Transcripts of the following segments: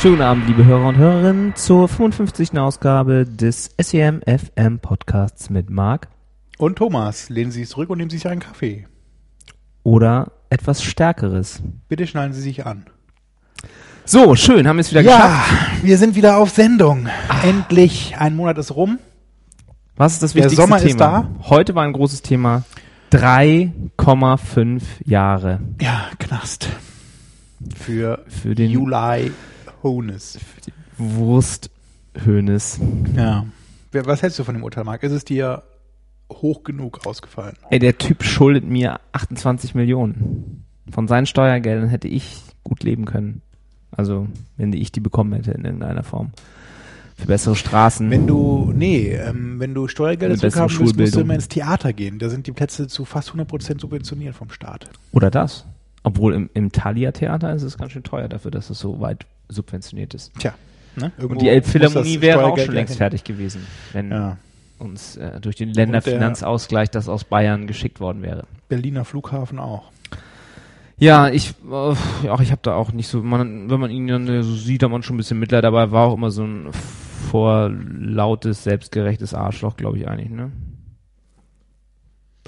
Schönen Abend, liebe Hörer und Hörerinnen, zur 55. Ausgabe des SEM FM Podcasts mit Marc Und Thomas, lehnen Sie sich zurück und nehmen Sie sich einen Kaffee. oder etwas Stärkeres. Bitte schnallen Sie sich an. So, schön, haben wir es wieder geschafft. wir sind wieder auf Sendung. Endlich, ein Monat ist rum. Was ist das Der wichtigste Sommer Thema? ist da. Heute war ein großes Thema. 3,5 Jahre Ja, Knast. Für, für den Juli Hones. Wursthönes. Ja. Wer- Was hältst du von dem Urteil, Marc? Ist es dir hoch genug ausgefallen? Ey, der Typ schuldet mir 28 Millionen. Von seinen Steuergeldern hätte ich gut leben können. Also, wenn ich die bekommen hätte in irgendeiner Form. Für bessere Straßen. Wenn du, nee, ähm, wenn du Steuergelder zurückhaben willst, musst du immer ins Theater gehen. Da sind die Plätze zu fast 100% subventioniert vom Staat. Oder das. Obwohl im, im Thalia-Theater ist es ganz schön teuer dafür, dass es so weit subventioniert ist. Tja. Ne? Irgendwo Und die Elbphilharmonie wäre auch schon längst fertig gewesen, wenn Ja. uns äh, durch den Länderfinanzausgleich das aus Bayern geschickt worden wäre. Berliner Flughafen auch. Ja, ich, äh, auch ich habe da auch nicht so, man, wenn man ihn dann äh, so sieht, hat man schon ein bisschen Mitleid, dabei war auch immer so ein vorlautes, selbstgerechtes Arschloch, glaube ich eigentlich, ne?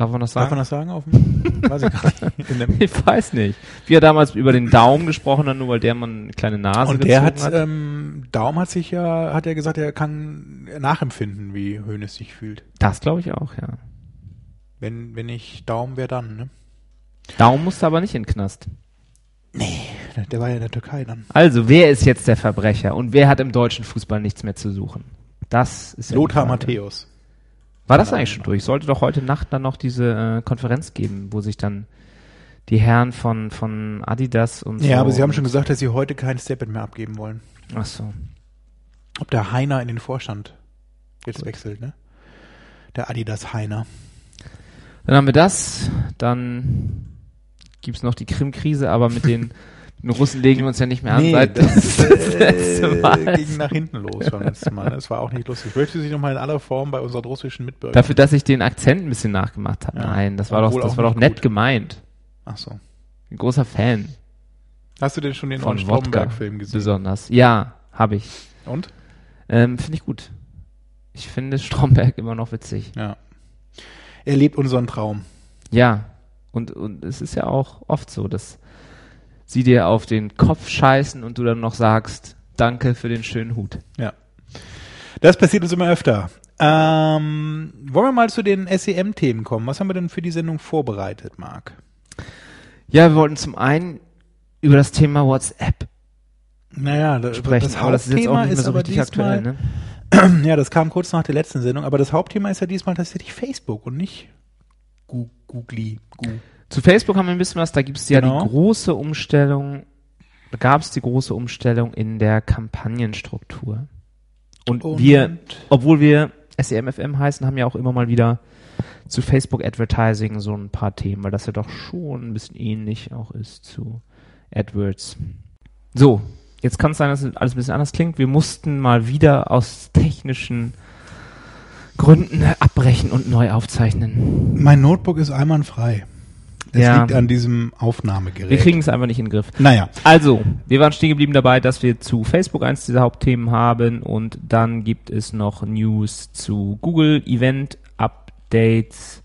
Darf man das Darf sagen? man das sagen auf dem? Weiß ich gar nicht. Ich weiß nicht. Wie er damals über den Daumen gesprochen hat, nur weil der mal eine kleine Nase Und der gezogen hat, ähm, Daum hat sich ja, hat ja gesagt, er kann nachempfinden, wie Hönes sich fühlt. Das glaube ich auch, ja. Wenn, wenn ich Daum, wer dann, ne? Daumen musste aber nicht in den Knast. Der war ja in der Türkei dann. Also, wer ist jetzt der Verbrecher und wer hat im deutschen Fußball nichts mehr zu suchen? Das ist Lothar. Matthäus. War das eigentlich schon durch? Sollte doch heute Nacht dann noch diese äh, Konferenz geben, wo sich dann die Herren von, von Adidas und so. Ja, aber sie haben schon gesagt, dass sie heute kein Statement mehr abgeben wollen. Ach so. Ob der Heiner in den Vorstand jetzt wechselt, ne? Der Adidas Heiner. Dann haben wir das, dann gibt's noch die Krim-Krise, aber mit den, den Russen legen wir uns ja nicht mehr an. seit das, letzte äh, Mal. ging nach hinten los beim letzten Mal. Das war auch nicht lustig. Möchte sich nochmal in aller Form bei unseren russischen Mitbürgern. Dafür, dass ich den Akzent ein bisschen nachgemacht habe. Ja, Nein, das war doch, obwohl das auch war doch nett gut. gemeint. Ach so. Ein großer Fan Hast du denn schon den von Stromberg-Film gesehen? besonders. Ja, habe ich. Und? Ähm, Finde ich gut. Ich finde Stromberg immer noch witzig. Ja. Er lebt unseren Traum. Ja, und, und es ist ja auch oft so, dass sie dir auf den Kopf scheißen und du dann noch sagst, danke für den schönen Hut. Ja. Das passiert uns immer öfter. Ähm, wollen wir mal zu den SEM-Themen kommen? Was haben wir denn für die Sendung vorbereitet, Marc? Ja, wir wollten zum einen über das Thema WhatsApp Naja, da- sprechen, das aber das ist jetzt auch Hauptthema nicht mehr ist so aber richtig diesmal, aktuell, ne? Ja, das kam kurz nach der letzten Sendung, aber das Hauptthema ist ja diesmal tatsächlich Facebook und nicht Googly. Zu Facebook haben wir ein bisschen was, da gibt es ja Genau. die große Umstellung, da gab es die große Umstellung in der Kampagnenstruktur. Und, Und- wir, obwohl wir SEMFM heißen, haben ja auch immer mal wieder zu Facebook Advertising so ein paar Themen, weil das ja doch schon ein bisschen ähnlich auch ist zu AdWords. So, jetzt kann es sein, dass es alles ein bisschen anders klingt. Wir mussten mal wieder aus technischen Gründen abbrechen und neu aufzeichnen. Mein Notebook ist einwandfrei. Es Ja. liegt an diesem Aufnahmegerät. Wir kriegen es einfach nicht in den Griff. naja, Also, wir waren stehen geblieben dabei, dass wir zu Facebook eins dieser Hauptthemen haben und dann gibt es noch News zu Google Event Updates.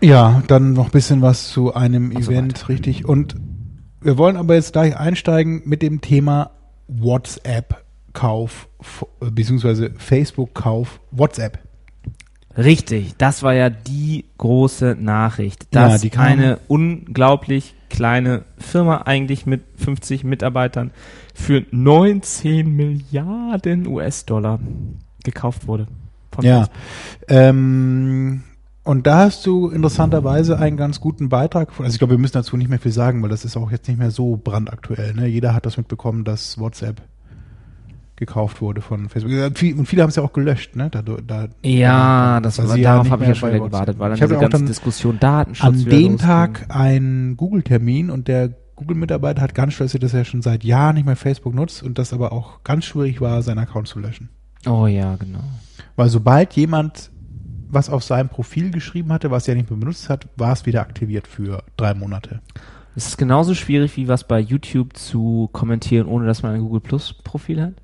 ja, dann noch ein bisschen was zu einem so Event, richtig. Und wir wollen aber jetzt gleich einsteigen mit dem Thema WhatsApp-Kauf, beziehungsweise Facebook-Kauf WhatsApp. Richtig, das war ja die große Nachricht, Ja, dass kam- eine unglaublich kleine Firma eigentlich mit 50 Mitarbeitern für 19 Milliarden US-Dollar gekauft wurde. Ja. Ähm, Und da hast du interessanterweise einen ganz guten Beitrag. Also ich glaube, wir müssen dazu nicht mehr viel sagen, weil das ist auch jetzt nicht mehr so brandaktuell. Ne? Jeder hat das mitbekommen, dass WhatsApp gekauft wurde von Facebook. Und viele haben es ja auch gelöscht. Ne? Da, da, Ja, das war, ja darauf habe ich ja schon wieder gewartet, weil dann Ich habe diese ganze dann Diskussion Datenschutz an dem. Tag einen Google-Termin und der Google-Mitarbeiter hat ganz stolz, dass er schon seit Jahren nicht mehr Facebook nutzt und das aber auch ganz schwierig war, seinen Account zu löschen. Oh ja, genau. Weil sobald jemand was auf seinem Profil geschrieben hatte, was er nicht mehr benutzt hat, war es wieder aktiviert für drei Monate. Es ist genauso schwierig, wie was bei YouTube zu kommentieren, ohne dass man ein Google Plus Profil hat.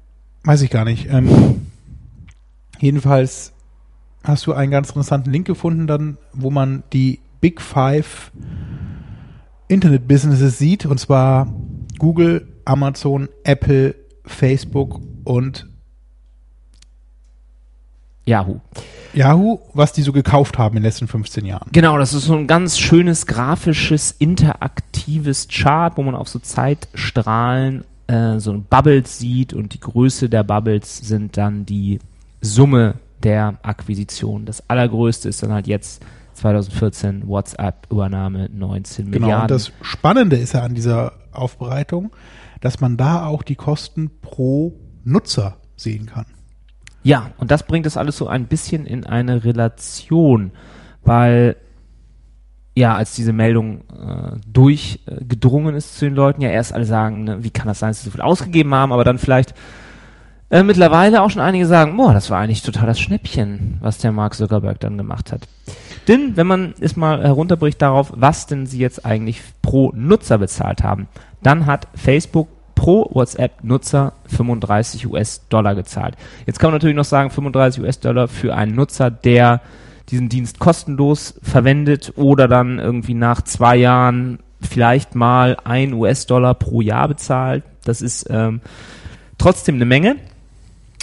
Weiß ich gar nicht. Ähm, jedenfalls hast du einen ganz interessanten Link gefunden, dann, wo man die Big Five Internet Businesses sieht, und zwar Google, Amazon, Apple, Facebook und Yahoo. Yahoo, was die so gekauft haben in den letzten 15 Jahren. Genau, das ist so ein ganz schönes grafisches, interaktives Chart, wo man auf so Zeitstrahlen äh, so Bubbles sieht und die Größe der Bubbles sind dann die Summe der Akquisition. Das allergrößte ist dann halt jetzt 2014 WhatsApp-Übernahme 19 Genau, Milliarden. und das Spannende ist ja an dieser Aufbereitung, dass man da auch die Kosten pro Nutzer sehen kann. Ja, und das bringt das alles so ein bisschen in eine Relation, weil ja, als diese Meldung äh, durchgedrungen ist zu den Leuten, ja erst alle sagen, ne, wie kann das sein, dass sie so viel ausgegeben haben, aber dann vielleicht äh, mittlerweile auch schon einige sagen, boah, das war eigentlich total das Schnäppchen, was der Mark Zuckerberg dann gemacht hat. Denn wenn man es mal herunterbricht darauf, was denn sie jetzt eigentlich pro Nutzer bezahlt haben, dann hat Facebook pro WhatsApp-Nutzer 35 US-Dollar gezahlt. Jetzt kann man natürlich noch sagen, 35 US-Dollar für einen Nutzer, der diesen Dienst kostenlos verwendet oder dann irgendwie nach zwei Jahren vielleicht mal ein US-Dollar pro Jahr bezahlt. Das ist ähm, trotzdem eine Menge.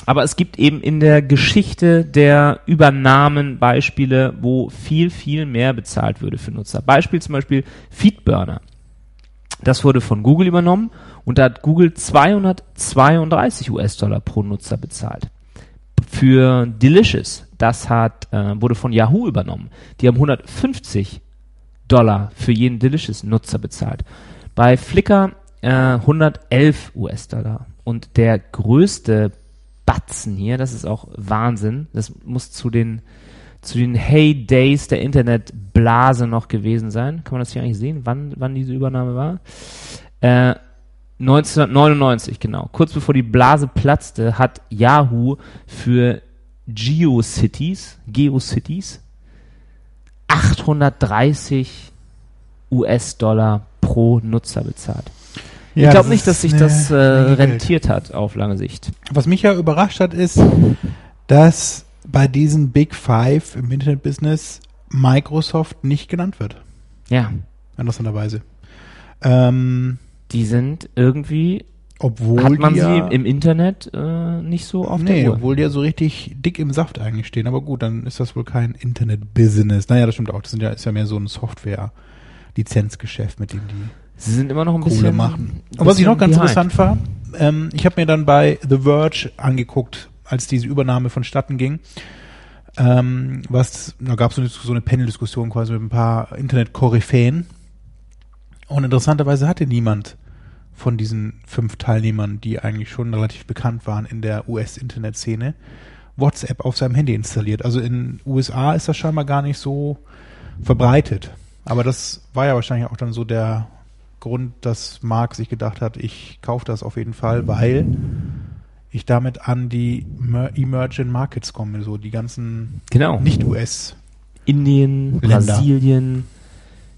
Aber es gibt eben in der Geschichte der Übernahmen Beispiele, wo viel, viel mehr bezahlt würde für Nutzer. Beispiel zum Beispiel Feedburner. Das wurde von Google übernommen und da hat Google 232 US-Dollar pro Nutzer bezahlt. Für Delicious, das hat, äh, wurde von Yahoo übernommen. Die haben 150 Dollar für jeden Delicious-Nutzer bezahlt. Bei Flickr äh, 111 US-Dollar. Und der größte Batzen hier, das ist auch Wahnsinn, das muss zu den zu den Heydays der Internetblase noch gewesen sein. Kann man das hier eigentlich sehen, wann, wann diese Übernahme war? Äh, 1999, genau. Kurz bevor die Blase platzte, hat Yahoo für GeoCities, GeoCities 830 US-Dollar pro Nutzer bezahlt. ich glaube nicht, dass sich das äh, rentiert hat auf lange Sicht. Was mich ja überrascht hat, ist, dass bei diesen Big Five im Internet-Business Microsoft nicht genannt wird. Ja, Interessanterweise. Ähm, die sind irgendwie, obwohl hat man die sie ja, im Internet äh, nicht so auf nee, der Uhr. obwohl die ja so richtig dick im Saft eigentlich stehen. Aber gut, dann ist das wohl kein Internet-Business. Naja, das stimmt auch. Das sind ja, ist ja mehr so ein Software-Lizenzgeschäft, mit dem die Sie sind immer noch ein Kohle bisschen machen. Und was ich noch ganz bisschen interessant war, ähm, ich habe mir dann bei The Verge angeguckt, als diese Übernahme vonstatten ging. Ähm, was, da gab es so eine, so eine Panel-Diskussion quasi mit ein paar Internet-Koryphäen. Und interessanterweise hatte niemand von diesen fünf Teilnehmern, die eigentlich schon relativ bekannt waren in der US-Internet-Szene, WhatsApp auf seinem Handy installiert. Also in USA ist das scheinbar gar nicht so verbreitet. Aber das war ja wahrscheinlich auch dann so der Grund, dass Mark sich gedacht hat, ich kaufe das auf jeden Fall, weil ich damit an die Mer- Emerging Markets komme, so die ganzen Genau. Nicht-US. Indien, Länder. Brasilien,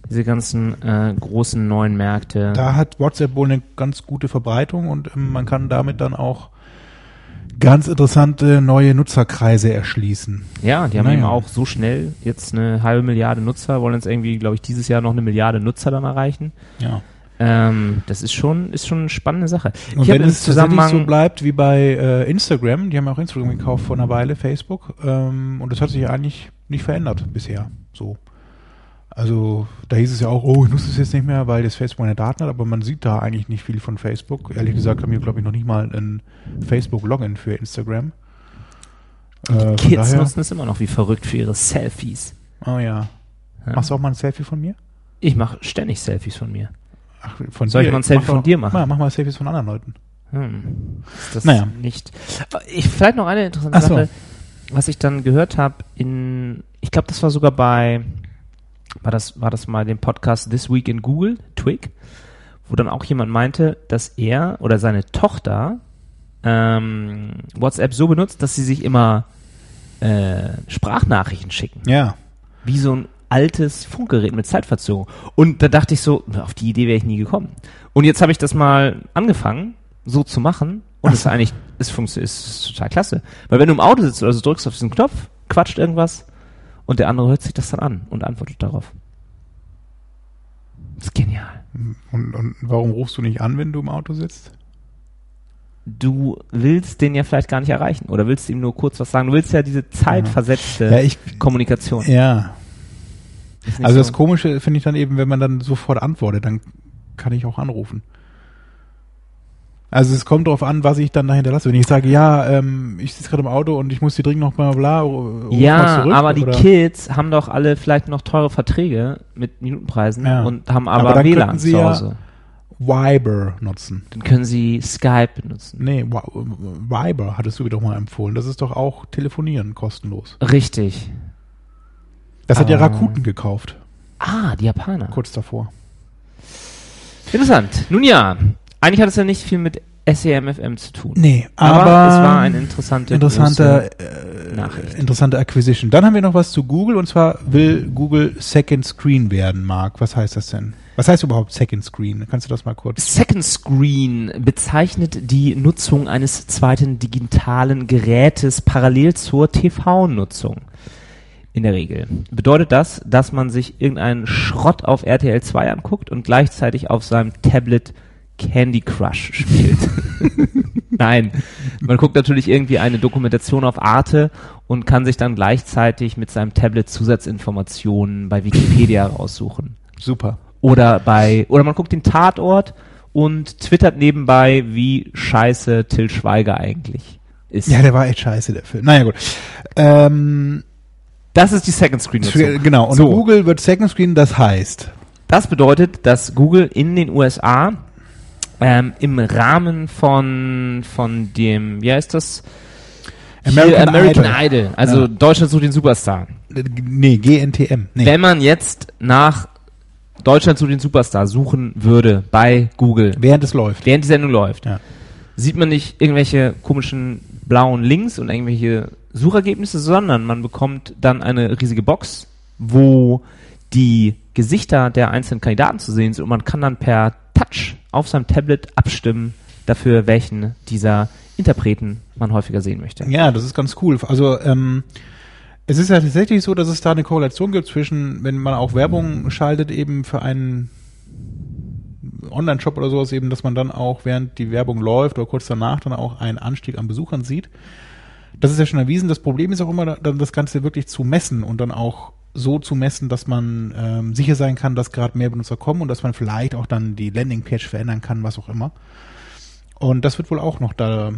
diese ganzen äh, großen neuen Märkte. Da hat WhatsApp wohl eine ganz gute Verbreitung und ähm, man kann damit dann auch ganz interessante neue Nutzerkreise erschließen. ja, die haben Naja. eben auch so schnell jetzt eine halbe Milliarde Nutzer, wollen jetzt irgendwie, glaube ich, dieses Jahr noch eine Milliarde Nutzer dann erreichen. Ja. Ähm, das ist schon, ist schon eine spannende Sache. Und ich wenn es Zusammenhang, so bleibt wie bei äh, Instagram, die haben ja auch Instagram gekauft vor einer Weile, Facebook, ähm, und das hat sich eigentlich nicht verändert bisher. So. Also da hieß es ja auch, oh, ich nutze es jetzt nicht mehr, weil das Facebook meine Daten hat, aber man sieht da eigentlich nicht viel von Facebook. Ehrlich gesagt haben wir, glaube ich, noch nicht mal ein Facebook-Login für Instagram. Äh, Kids daher- nutzen es immer noch wie verrückt für ihre Selfies. Oh ja. Ja. Machst du auch mal ein Selfie von mir? Ich mache ständig Selfies von mir. Ach, von Soll ich dir? mal ein Selfie Mach von doch- dir machen? Ja, mach mal Selfies von anderen Leuten. Hm. Ist das Naja. nicht. Ich, vielleicht noch eine interessante so. Sache, was ich dann gehört habe in, ich glaube, das war sogar bei, war das, war das mal den Podcast This Week in Google, Twig, wo dann auch jemand meinte, dass er oder seine Tochter ähm, WhatsApp so benutzt, dass sie sich immer äh, Sprachnachrichten schicken. Ja. Wie so ein altes Funkgerät mit Zeitverzögerung. Und da dachte ich so, auf die Idee wäre ich nie gekommen. Und jetzt habe ich das mal angefangen, so zu machen. Und es ist eigentlich, es funktioniert, es ist total klasse. Weil wenn du im Auto sitzt oder so drückst auf diesen Knopf, quatscht irgendwas und der andere hört sich das dann an und antwortet darauf. Das ist genial. Und, und warum rufst du nicht an, wenn du im Auto sitzt? Du willst den ja vielleicht gar nicht erreichen oder willst ihm nur kurz was sagen. Du willst ja diese zeitversetzte Ja, ich, Kommunikation. ja. Also so- das Komische finde ich dann eben, wenn man dann sofort antwortet, dann kann ich auch anrufen. Also es kommt darauf an, was ich dann da hinterlasse. Wenn ich sage, ja, ähm, ich sitze gerade im Auto und ich muss dir dringend noch bla bla, mal Ja, zurück, aber die oder? Kids haben doch alle vielleicht noch teure Verträge mit Minutenpreisen Ja. und haben Aber aber, dann WLAN zu ja- Hause. Viber nutzen. Dann können sie Skype benutzen. Nee, Viber hattest du mir doch mal empfohlen. Das ist doch auch Telefonieren kostenlos. Richtig. Das hat ja Ah. Rakuten gekauft, Ah, die Japaner. kurz davor. Interessant. Nun ja, eigentlich hat es ja nicht viel mit SEMFM zu tun. Nee, aber, aber, es war eine interessante interessante, äh, Nachricht. interessante Acquisition. Dann haben wir noch was zu Google und zwar will Google Second Screen werden, Marc. Was heißt das denn? Was heißt überhaupt Second Screen? Kannst du das mal kurz? Second Screen bezeichnet die Nutzung eines zweiten digitalen Gerätes parallel zur TV-Nutzung. In der Regel. Bedeutet das, dass man sich irgendeinen Schrott auf RTL 2 anguckt und gleichzeitig auf seinem Tablet Candy Crush spielt. Nein, man guckt natürlich irgendwie eine Dokumentation auf Arte und kann sich dann gleichzeitig mit seinem Tablet Zusatzinformationen bei Wikipedia raussuchen Super. oder bei oder man guckt den Tatort und twittert nebenbei, wie scheiße Till Schweiger eigentlich ist. Ja, der war echt scheiße, der Film. Naja, gut. Ähm, das ist die Second Screen Nutzung. genau. Und So. Google wird Second Screen, das heißt, Das bedeutet, dass Google in den USA ähm, im Rahmen von von dem, wie heißt das? American American Idol. Idol. Also Ja. Deutschland sucht den Superstar. nee, GNTM. Nee. Wenn man jetzt nach Deutschland sucht den Superstar suchen würde bei Google, Während es läuft. während die Sendung läuft, Ja. sieht man nicht irgendwelche komischen blauen Links und irgendwelche Suchergebnisse, sondern man bekommt dann eine riesige Box, wo die Gesichter der einzelnen Kandidaten zu sehen sind und man kann dann per Touch auf seinem Tablet abstimmen dafür, welchen dieser Interpreten man häufiger sehen möchte. Ja, das ist ganz cool. Also ähm, es ist ja tatsächlich so, dass es da eine Korrelation gibt zwischen, wenn man auch Werbung schaltet, eben für einen Online-Shop oder sowas, eben, dass man dann auch, während die Werbung läuft oder kurz danach, dann auch einen Anstieg an Besuchern sieht. Das ist ja schon erwiesen. Das Problem ist auch immer, dann das Ganze wirklich zu messen und dann auch so zu messen, dass man ähm, sicher sein kann, dass gerade mehr Benutzer kommen und dass man vielleicht auch dann die Landingpage verändern kann, was auch immer. Und das wird wohl auch noch da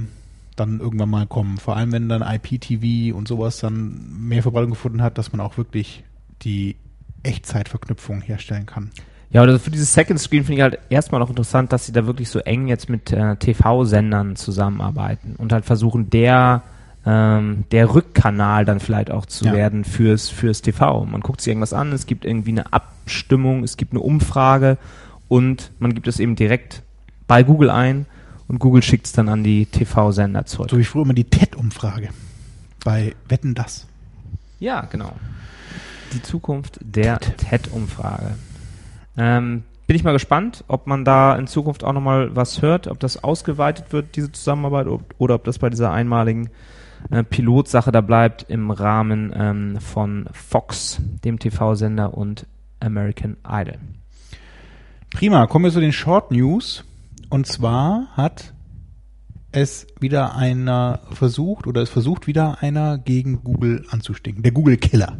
dann irgendwann mal kommen. Vor allem, wenn dann IPTV und sowas dann mehr Verbreitung gefunden hat, dass man auch wirklich die Echtzeitverknüpfung herstellen kann. Ja, oder für dieses Second Screen finde ich halt erstmal noch interessant, dass sie da wirklich so eng jetzt mit äh, TV-Sendern zusammenarbeiten und halt versuchen, der ähm, der Rückkanal dann vielleicht auch zu Ja. werden fürs fürs TV. Man guckt sich irgendwas an, es gibt irgendwie eine Abstimmung, es gibt eine Umfrage und man gibt es eben direkt bei Google ein und Google schickt es dann an die TV-Sender zurück. So wie früher immer die TED-Umfrage bei Wetten das. Ja, genau. Die Zukunft der TED-Umfrage. Ähm, bin ich mal gespannt, ob man da in Zukunft auch nochmal was hört, ob das ausgeweitet wird, diese Zusammenarbeit, ob, oder ob das bei dieser einmaligen äh, Pilotsache da bleibt im Rahmen ähm, von Fox, dem TV-Sender und American Idol. Prima, kommen wir zu den Short News. Und zwar hat es wieder einer versucht oder es versucht wieder einer gegen Google anzustinken. Der Google Killer.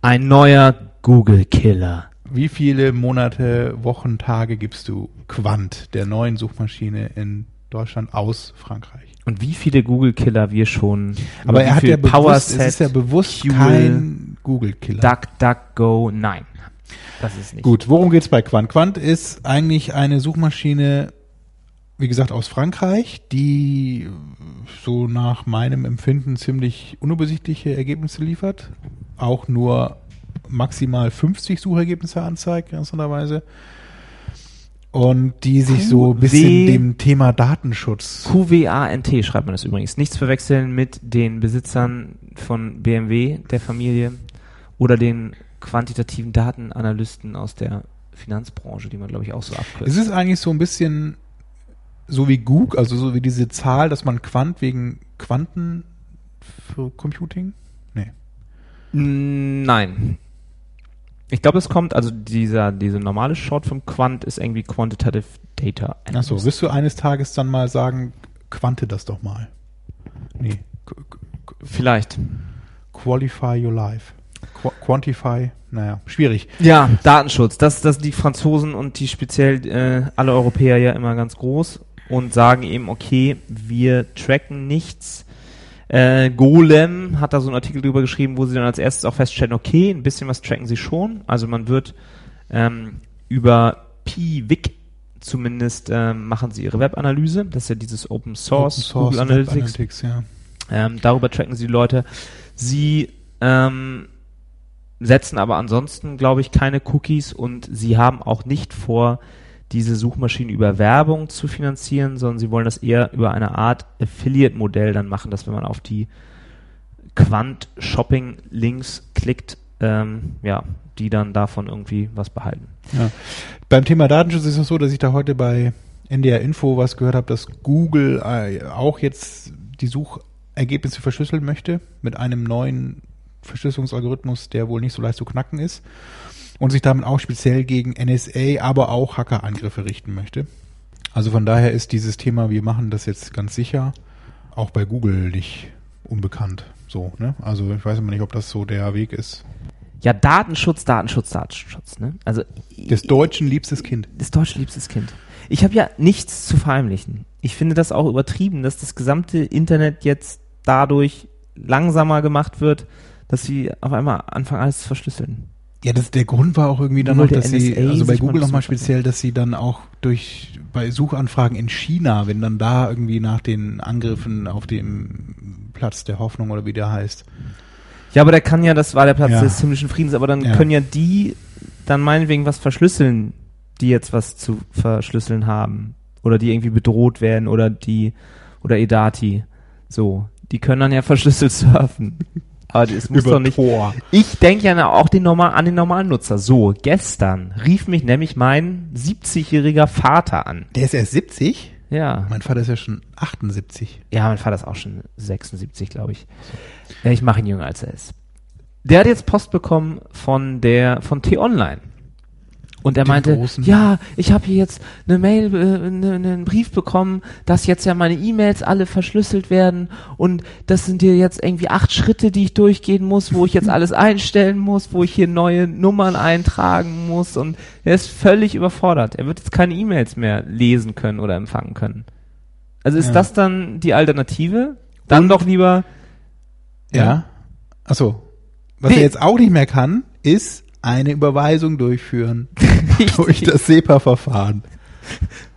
Ein neuer Google-Killer. Wie viele Monate, Wochen, Tage gibst du Quant, der neuen Suchmaschine in Deutschland aus Frankreich? Und wie viele Google-Killer wir schon. Aber er hat ja bewusst, PowerSet, es ist ja bewusst Fuel, kein Google-Killer. DuckDuckGo, nein. Das ist nicht. Gut, worum geht's bei Quant? Quant ist eigentlich eine Suchmaschine, wie gesagt, aus Frankreich, die so nach meinem Empfinden ziemlich unübersichtliche Ergebnisse liefert. Auch nur maximal 50 Suchergebnisse anzeigt, interessanterweise. Und die sich so ein bisschen dem Thema Datenschutz. QWANT schreibt man das übrigens. Nichts verwechseln mit den Besitzern von BMW, der Familie, oder den quantitativen Datenanalysten aus der Finanzbranche, die man, glaube ich, auch so abkürzt. Es ist eigentlich so ein bisschen so wie Google, also so wie diese Zahl, dass man Quant wegen Quanten für Computing? Nee. Nein. Ich glaube, es kommt, also dieser, diese normale Short vom Quant ist irgendwie Quantitative Data. Achso, Analyst. wirst du eines Tages dann mal sagen, quante das doch mal? Nee. Vielleicht. Qualify your life. Qu quantify, naja, schwierig. Ja, Datenschutz. Das, das die Franzosen und die speziell äh, alle Europäer ja immer ganz groß und sagen eben, okay, wir tracken nichts. Äh, Golem hat da so einen Artikel drüber geschrieben, wo sie dann als erstes auch feststellen, okay, ein bisschen was tracken sie schon. Also man wird ähm, über PWIC zumindest ähm, machen sie ihre Webanalyse. Das ist ja dieses Open Source, Open Google Web Analytics. Analytics, ja. Ähm, darüber tracken sie die Leute. Sie ähm, setzen aber ansonsten, glaube ich, keine Cookies und sie haben auch nicht vor, diese Suchmaschinen über Werbung zu finanzieren, sondern sie wollen das eher über eine Art Affiliate-Modell dann machen, dass wenn man auf die Quant-Shopping-Links klickt, ähm, ja, die dann davon irgendwie was behalten. Ja. Beim Thema Datenschutz ist es so, dass ich da heute bei NDR Info was gehört habe, dass Google äh, auch jetzt die Suchergebnisse verschlüsseln möchte mit einem neuen Verschlüsselungsalgorithmus, der wohl nicht so leicht zu knacken ist und sich damit auch speziell gegen NSA, aber auch Hackerangriffe richten möchte. Also von daher ist dieses Thema, wir machen das jetzt ganz sicher, auch bei Google nicht unbekannt. So, ne? Also ich weiß immer nicht, ob das so der Weg ist. Ja, Datenschutz, Datenschutz, Datenschutz. Ne? Also Des Deutschen liebstes Kind. das deutsche liebstes Kind. Ich habe ja nichts zu verheimlichen. Ich finde das auch übertrieben, dass das gesamte Internet jetzt dadurch langsamer gemacht wird, dass sie auf einmal anfangen alles zu verschlüsseln. Ja, das, der Grund war auch irgendwie dann Nur noch, dass sie, also bei Google nochmal speziell, dass sie dann auch durch, bei Suchanfragen in China, wenn dann da irgendwie nach den Angriffen auf dem Platz der Hoffnung oder wie der heißt. Ja, aber der kann ja, das war der Platz Ja. des himmlischen Friedens, aber dann Ja. können ja die dann meinetwegen was verschlüsseln, die jetzt was zu verschlüsseln haben. Oder die irgendwie bedroht werden oder die, oder Edati. So. Die können dann ja verschlüsselt surfen. Aber es muss doch nicht. Tor. Ich denke ja auch den normal, an den normalen Nutzer. So, gestern rief mich nämlich mein 70-jähriger Vater an. Der ist erst 70? Ja. Mein Vater ist ja schon 78. Ja, mein Vater ist auch schon 76, glaube ich. Ja, ich mache ihn jünger als er ist. Der hat jetzt Post bekommen von der von T-Online. Und er Den meinte, großen- ja, ich habe hier jetzt eine Mail, äh, ne, einen Brief bekommen, dass jetzt ja meine E-Mails alle verschlüsselt werden und das sind hier jetzt irgendwie acht Schritte, die ich durchgehen muss, wo ich jetzt alles einstellen muss, wo ich hier neue Nummern eintragen muss und er ist völlig überfordert. Er wird jetzt keine E-Mails mehr lesen können oder empfangen können. Also ist Ja. das dann die Alternative? Dann Und- doch lieber Ja. Achso. Was Nee. er jetzt auch nicht mehr kann, ist eine Überweisung durchführen durch das SEPA-Verfahren.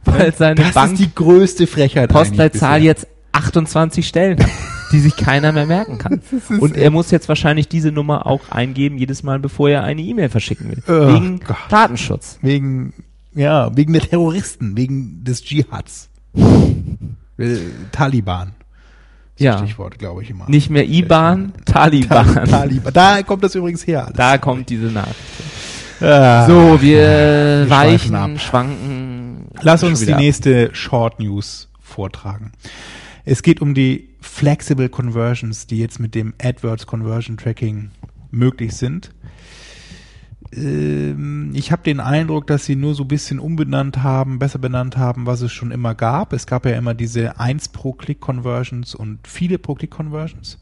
weil seine Das Bank ist die größte Frechheit. Postleitzahl jetzt 28 Stellen hat, die sich keiner mehr merken kann. Und er muss jetzt wahrscheinlich diese Nummer auch eingeben, jedes Mal, bevor er eine E-Mail verschicken will. Oh wegen Gott. Datenschutz. Wegen, ja, wegen der Terroristen, wegen des Dschihads. Äh, Taliban. Ja. Stichwort, glaube ich immer. Nicht mehr IBAN, Tal Taliban. Taliban. Da kommt das übrigens her. Alles. Da kommt diese Nachricht. Ah. So, wir, wir weichen, ab. schwanken. Lass uns die ab. nächste Short News vortragen. Es geht um die Flexible Conversions, die jetzt mit dem AdWords Conversion Tracking möglich sind. Ähm, Ich habe den Eindruck, dass sie nur so ein bisschen umbenannt haben, besser benannt haben, was es schon immer gab. Es gab ja immer diese 1 pro Click Conversions und viele pro Click Conversions.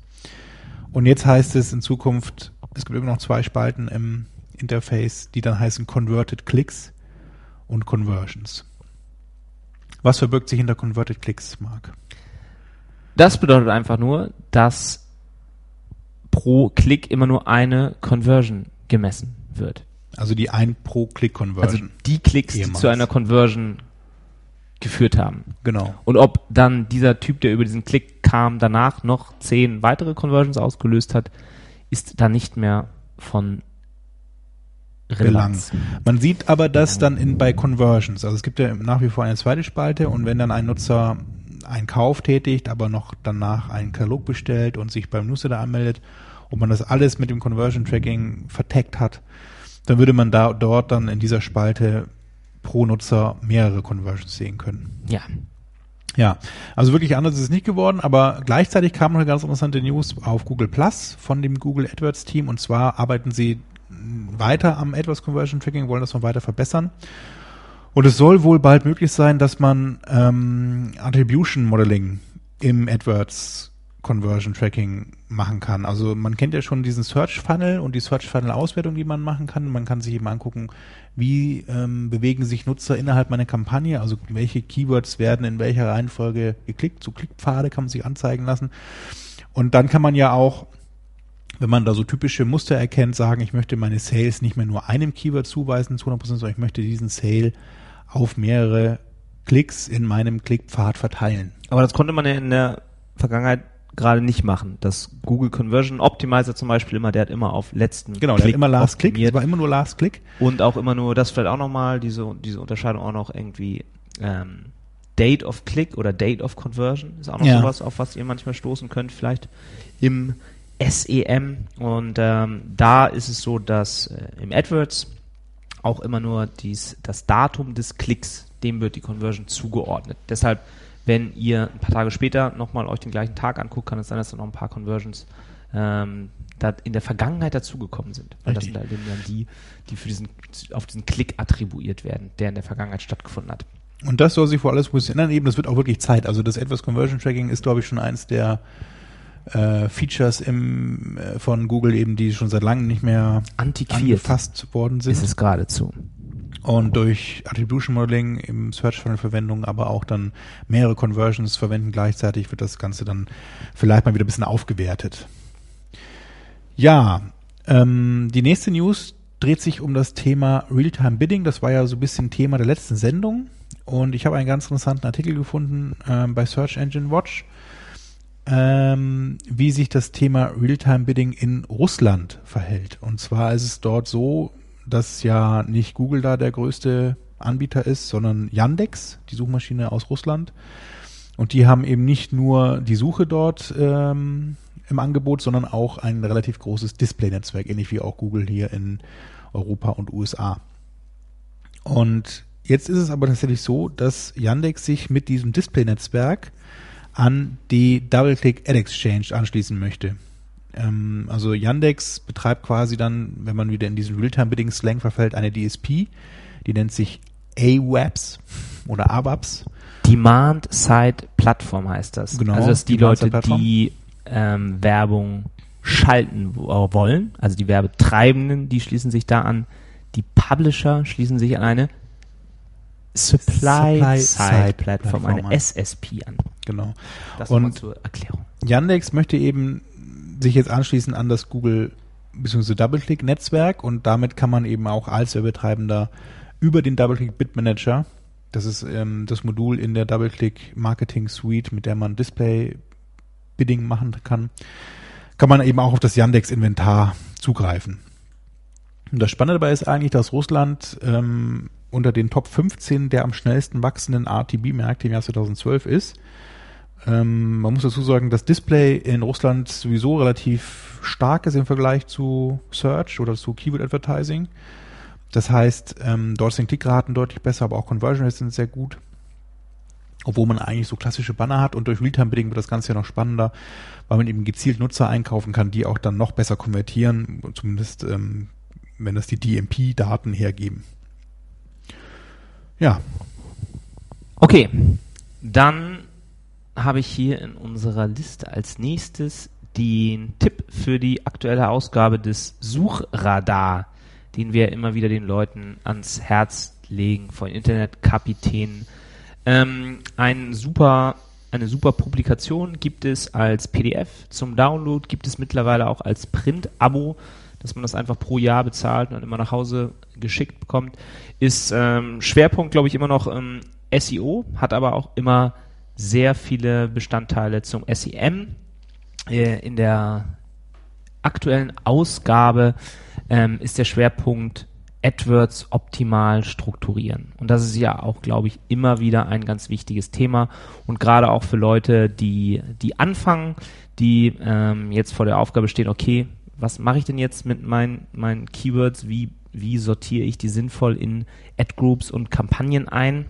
Und jetzt heißt es in Zukunft, es gibt immer noch zwei Spalten im Interface, die dann heißen Converted Clicks und Conversions. Was verbirgt sich hinter Converted Clicks, Mark? Das bedeutet einfach nur, dass pro Klick immer nur eine Conversion gemessen wird. Also die ein pro Klick Also Conversion. die Klicks, die Ehemals. zu einer Conversion geführt haben. genau. Und ob dann dieser Typ, der über diesen Klick kam, danach noch zehn weitere Conversions ausgelöst hat, ist da nicht mehr von Belang. Relevanz. Man sieht aber das dann in, bei Conversions. Also es gibt ja nach wie vor eine zweite Spalte und wenn dann ein Nutzer einen Kauf tätigt, aber noch danach einen Katalog bestellt und sich beim Newsletter anmeldet und man das alles mit dem Conversion Tracking verteckt hat, dann würde man da dort dann in dieser Spalte pro Nutzer mehrere Conversions sehen können. Ja. Ja, also wirklich anders ist es nicht geworden, aber gleichzeitig kam noch eine ganz interessante News auf Google Plus von dem Google AdWords Team und zwar arbeiten sie weiter am AdWords Conversion Tracking, wollen das noch weiter verbessern. Und es soll wohl bald möglich sein, dass man ähm, Attribution Modeling im AdWords Conversion Tracking machen kann. Also man kennt ja schon diesen Search Funnel und die Search Funnel Auswertung, die man machen kann. Man kann sich eben angucken, wie ähm, bewegen sich Nutzer innerhalb meiner Kampagne, also welche Keywords werden in welcher Reihenfolge geklickt. So Klickpfade kann man sich anzeigen lassen. Und dann kann man ja auch, wenn man da so typische Muster erkennt, sagen, ich möchte meine Sales nicht mehr nur einem Keyword zuweisen zu 100%, sondern ich möchte diesen Sale auf mehrere Klicks in meinem Klickpfad verteilen. Aber das konnte man ja in der Vergangenheit gerade nicht machen. Das Google Conversion Optimizer zum Beispiel immer, der hat immer auf letzten Genau, der hat immer Last Click, optimiert. es war immer nur Last Click. Und auch immer nur, das vielleicht auch nochmal, diese, diese Unterscheidung auch noch irgendwie ähm, Date of Click oder Date of Conversion ist auch noch Ja. sowas, auf was ihr manchmal stoßen könnt, vielleicht im SEM. Und ähm, da ist es so, dass äh, im AdWords auch immer nur dies, das Datum des Klicks, dem wird die Conversion zugeordnet. Deshalb, wenn ihr ein paar Tage später nochmal euch den gleichen Tag anguckt, kann es sein, dass da noch ein paar Conversions ähm, da in der Vergangenheit dazugekommen sind. Weil das sind halt eben dann die, die für diesen, auf diesen Klick attribuiert werden, der in der Vergangenheit stattgefunden hat. Und das soll sich vor alles ändern. Eben, das wird auch wirklich Zeit. Also das AdWords Conversion Tracking ist, glaube ich, schon eins der äh, Features im, äh, von Google eben, die schon seit langem nicht mehr Antiquiert angefasst worden sind. ist es geradezu. Und durch Attribution Modeling im Search Funnel Verwendung, aber auch dann mehrere Conversions verwenden gleichzeitig, wird das Ganze dann vielleicht mal wieder ein bisschen aufgewertet. Ja, ähm, die nächste News dreht sich um das Thema Real-Time Bidding. Das war ja so ein bisschen Thema der letzten Sendung. Und ich habe einen ganz interessanten Artikel gefunden ähm, bei Search Engine Watch, ähm, wie sich das Thema Real-Time Bidding in Russland verhält. Und zwar ist es dort so, dass ja nicht Google da der größte Anbieter ist, sondern Yandex, die Suchmaschine aus Russland. Und die haben eben nicht nur die Suche dort ähm, im Angebot, sondern auch ein relativ großes Display-Netzwerk, ähnlich wie auch Google hier in Europa und USA. Und jetzt ist es aber tatsächlich so, dass Yandex sich mit diesem Display-Netzwerk an die DoubleClick Ad Exchange anschließen möchte. Ähm, also Yandex betreibt quasi dann, wenn man wieder in diesen Realtime-Bidding-Slang verfällt, eine DSP, die nennt sich AWAPS oder AWAPS. Demand-Side-Plattform heißt das. Genau, also dass die Leute, die ähm, Werbung schalten wo- wollen, also die Werbetreibenden, die schließen sich da an, die Publisher schließen sich an eine Supply-Side-Plattform, Supply-Side-Plattform eine. SSP an. Genau. Das Und- zur Erklärung. Yandex möchte eben sich jetzt anschließen an das Google bzw. DoubleClick-Netzwerk und damit kann man eben auch als Werbetreibender über den DoubleClick Bid Manager, das ist ähm, das Modul in der DoubleClick Marketing Suite, mit der man Display Bidding machen kann, kann man eben auch auf das Yandex Inventar zugreifen. Und das Spannende dabei ist eigentlich, dass Russland ähm, unter den Top 15 der am schnellsten wachsenden RTB-Märkte im Jahr 2012 ist. Ähm, man muss dazu sagen, dass Display in Russland sowieso relativ stark ist im Vergleich zu Search oder zu Keyword Advertising. Das heißt, ähm, dort sind Klickraten deutlich besser, aber auch Conversion Rates sind sehr gut. Obwohl man eigentlich so klassische Banner hat und durch Realtime-Bidding wird das Ganze ja noch spannender, weil man eben gezielt Nutzer einkaufen kann, die auch dann noch besser konvertieren, zumindest ähm, wenn das die DMP-Daten hergeben. Ja, Okay, dann habe ich hier in unserer Liste als nächstes den Tipp für die aktuelle Ausgabe des Suchradar, den wir immer wieder den Leuten ans Herz legen von Internetkapitänen. Ähm, ein super eine super Publikation, gibt es als PDF zum Download, gibt es mittlerweile auch als Print-Abo, dass man das einfach pro Jahr bezahlt und immer nach Hause geschickt bekommt. Ist ähm, Schwerpunkt, glaube ich, immer noch ähm, SEO, hat aber auch immer sehr viele Bestandteile zum SEM. Äh, in der aktuellen Ausgabe ähm, ist der Schwerpunkt AdWords optimal strukturieren. Und das ist ja auch, glaube ich, immer wieder ein ganz wichtiges Thema. Und gerade auch für Leute, die, die anfangen, die ähm, jetzt vor der Aufgabe stehen, okay, was mache ich denn jetzt mit meinen, meinen Keywords? Wie, wie sortiere ich die sinnvoll in Ad-Groups und Kampagnen ein?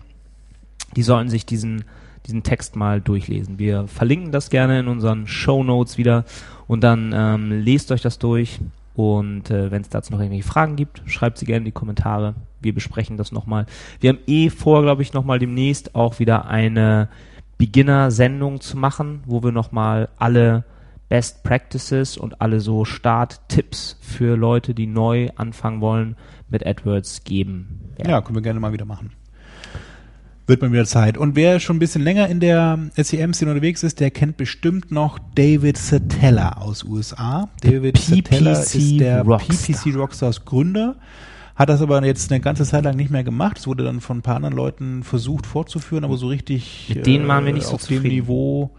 Die sollten sich diesen, diesen Text mal durchlesen. Wir verlinken das gerne in unseren Show Notes wieder und dann ähm, lest euch das durch und äh, wenn es dazu noch irgendwelche Fragen gibt, schreibt sie gerne in die Kommentare. Wir besprechen das nochmal. Wir haben eh vor, glaube ich, nochmal demnächst auch wieder eine Beginner-Sendung zu machen, wo wir nochmal alle Best Practices und alle so Start-Tipps für Leute, die neu anfangen wollen, mit AdWords geben. Ja, ja können wir gerne mal wieder machen wird man wieder Zeit. Und wer schon ein bisschen länger in der SEM-Szene unterwegs ist, der kennt bestimmt noch David Satella aus USA. David Satella ist der Rockstar. PPC Rockstars Gründer. Hat das aber jetzt eine ganze Zeit lang nicht mehr gemacht. Es wurde dann von ein paar anderen Leuten versucht fortzuführen, aber so richtig Mit denen waren wir nicht so auf zufrieden. dem Niveau,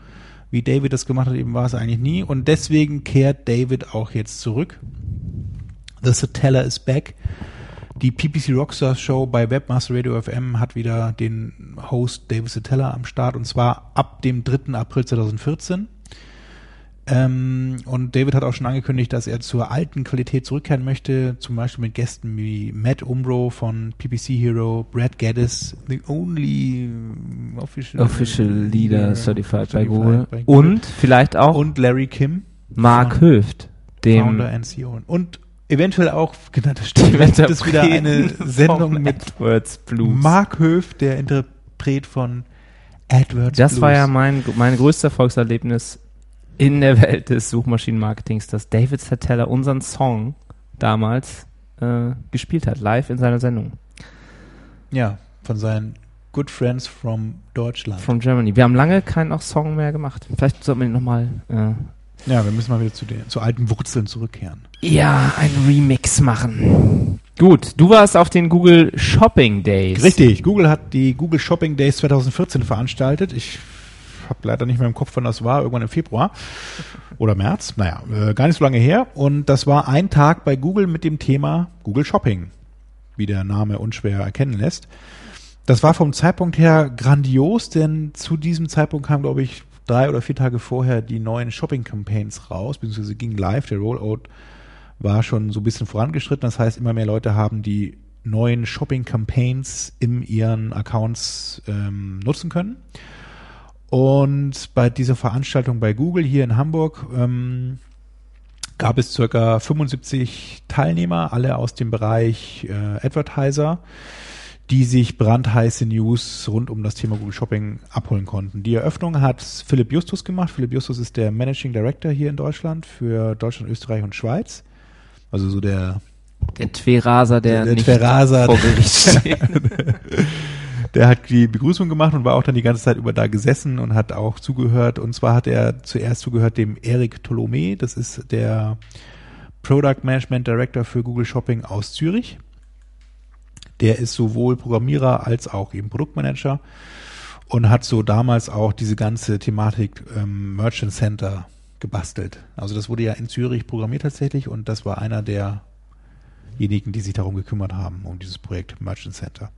wie David das gemacht hat, eben war es eigentlich nie. Und deswegen kehrt David auch jetzt zurück. The Satella is back. Die PPC Rockstars Show bei Webmaster Radio FM hat wieder den Host David Satella am Start und zwar ab dem 3. April 2014. Ähm, und David hat auch schon angekündigt, dass er zur alten Qualität zurückkehren möchte, zum Beispiel mit Gästen wie Matt Umbro von PPC Hero, Brad Gaddis, the only official, official leader certified, certified by, Google. by, Google. Und vielleicht auch und Larry Kim, Mark Höft, dem Founder and CEO und eventuell auch, genau, das stimmt, gibt es wieder eine Sendung mit AdWords Blues. Mark Höf, der Interpret von AdWords Das Blues. war ja mein, mein größter Erfolgserlebnis in der Welt des Suchmaschinenmarketings, dass David Satella unseren Song damals äh, gespielt hat, live in seiner Sendung. Ja, von seinen Good Friends from Deutschland. From Germany. Wir haben lange keinen auch Song mehr gemacht. Vielleicht sollten wir ihn nochmal äh, ja, wir müssen mal wieder zu, den, zu alten Wurzeln zurückkehren. Ja, ein Remix machen. Gut, du warst auf den Google Shopping Days. Richtig, Google hat die Google Shopping Days 2014 veranstaltet. Ich habe leider nicht mehr im Kopf, wann das war, irgendwann im Februar oder März. Naja, äh, gar nicht so lange her. Und das war ein Tag bei Google mit dem Thema Google Shopping, wie der Name unschwer erkennen lässt. Das war vom Zeitpunkt her grandios, denn zu diesem Zeitpunkt kam, glaube ich, drei oder vier Tage vorher die neuen Shopping-Campaigns raus, beziehungsweise ging live. Der Rollout war schon so ein bisschen vorangeschritten. Das heißt, immer mehr Leute haben die neuen Shopping-Campaigns in ihren Accounts ähm, nutzen können. Und bei dieser Veranstaltung bei Google hier in Hamburg ähm, gab es circa 75 Teilnehmer, alle aus dem Bereich äh, Advertiser die sich brandheiße News rund um das Thema Google Shopping abholen konnten. Die Eröffnung hat Philipp Justus gemacht. Philipp Justus ist der Managing Director hier in Deutschland für Deutschland, Österreich und Schweiz. Also so der der Tveraser, der, der nicht Tveraser, vor Gericht steht. der hat die Begrüßung gemacht und war auch dann die ganze Zeit über da gesessen und hat auch zugehört. Und zwar hat er zuerst zugehört dem Eric Tolome, das ist der Product Management Director für Google Shopping aus Zürich der ist sowohl Programmierer als auch eben Produktmanager und hat so damals auch diese ganze Thematik ähm, Merchant Center gebastelt. Also das wurde ja in Zürich programmiert tatsächlich und das war einer derjenigen, die sich darum gekümmert haben, um dieses Projekt Merchant Center.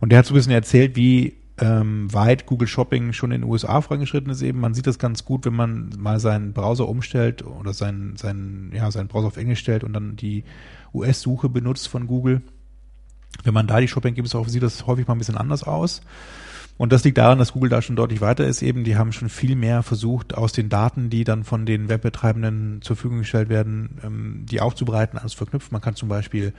Und der hat so ein bisschen erzählt, wie ähm, weit Google Shopping schon in den USA vorangeschritten ist eben. Man sieht das ganz gut, wenn man mal seinen Browser umstellt oder seinen, seinen, ja, seinen Browser auf Englisch stellt und dann die US-Suche benutzt von Google wenn man da die Shop-Ergebnisse auf sieht, das häufig mal ein bisschen anders aus. Und das liegt daran, dass Google da schon deutlich weiter ist. Eben, die haben schon viel mehr versucht, aus den Daten, die dann von den Webbetreibenden zur Verfügung gestellt werden, ähm, die aufzubereiten, alles verknüpft. Man kann zum Beispiel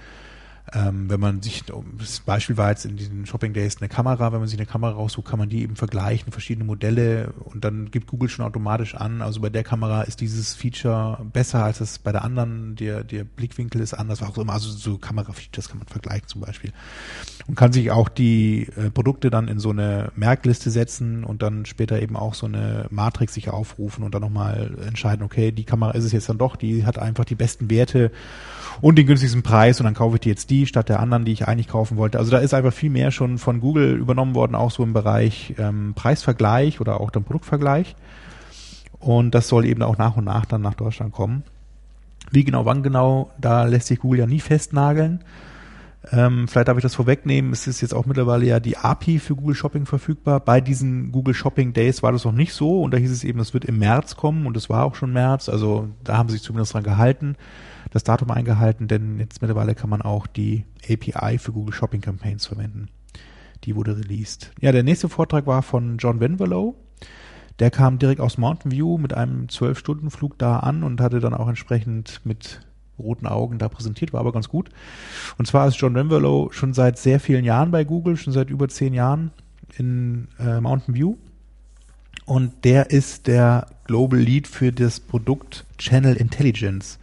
Ähm, wenn man sich, das Beispiel war jetzt in diesen Shopping Days eine Kamera, wenn man sich eine Kamera raussucht, kann man die eben vergleichen, verschiedene Modelle und dann gibt Google schon automatisch an, also bei der Kamera ist dieses Feature besser als es bei der anderen, der, der Blickwinkel ist anders, auch immer, also so Kamera-Features kann man vergleichen zum Beispiel. Und kann sich auch die äh, Produkte dann in so eine Merkliste setzen und dann später eben auch so eine Matrix sich aufrufen und dann nochmal entscheiden, okay, die Kamera ist es jetzt dann doch, die hat einfach die besten Werte und den günstigsten Preis und dann kaufe ich die jetzt die statt der anderen, die ich eigentlich kaufen wollte. Also da ist einfach viel mehr schon von Google übernommen worden, auch so im Bereich ähm, Preisvergleich oder auch dann Produktvergleich. Und das soll eben auch nach und nach dann nach Deutschland kommen. Wie genau, wann genau, da lässt sich Google ja nie festnageln. Ähm, vielleicht darf ich das vorwegnehmen. Es ist jetzt auch mittlerweile ja die API für Google Shopping verfügbar. Bei diesen Google Shopping Days war das noch nicht so und da hieß es eben, es wird im März kommen und es war auch schon März. Also da haben sie sich zumindest dran gehalten das Datum eingehalten, denn jetzt mittlerweile kann man auch die API für Google Shopping Campaigns verwenden. Die wurde released. Ja, der nächste Vortrag war von John Venvelo. Der kam direkt aus Mountain View mit einem 12-Stunden-Flug da an und hatte dann auch entsprechend mit roten Augen da präsentiert, war aber ganz gut. Und zwar ist John Venvelo schon seit sehr vielen Jahren bei Google, schon seit über zehn Jahren in äh, Mountain View. Und der ist der Global Lead für das Produkt Channel Intelligence.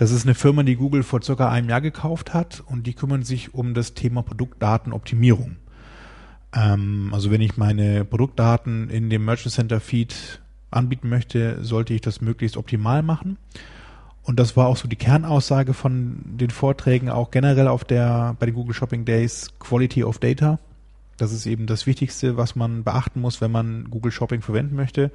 Das ist eine Firma, die Google vor circa einem Jahr gekauft hat und die kümmern sich um das Thema Produktdatenoptimierung. Ähm, also wenn ich meine Produktdaten in dem Merchant Center Feed anbieten möchte, sollte ich das möglichst optimal machen. Und das war auch so die Kernaussage von den Vorträgen, auch generell auf der, bei den Google Shopping Days, Quality of Data. Das ist eben das Wichtigste, was man beachten muss, wenn man Google Shopping verwenden möchte.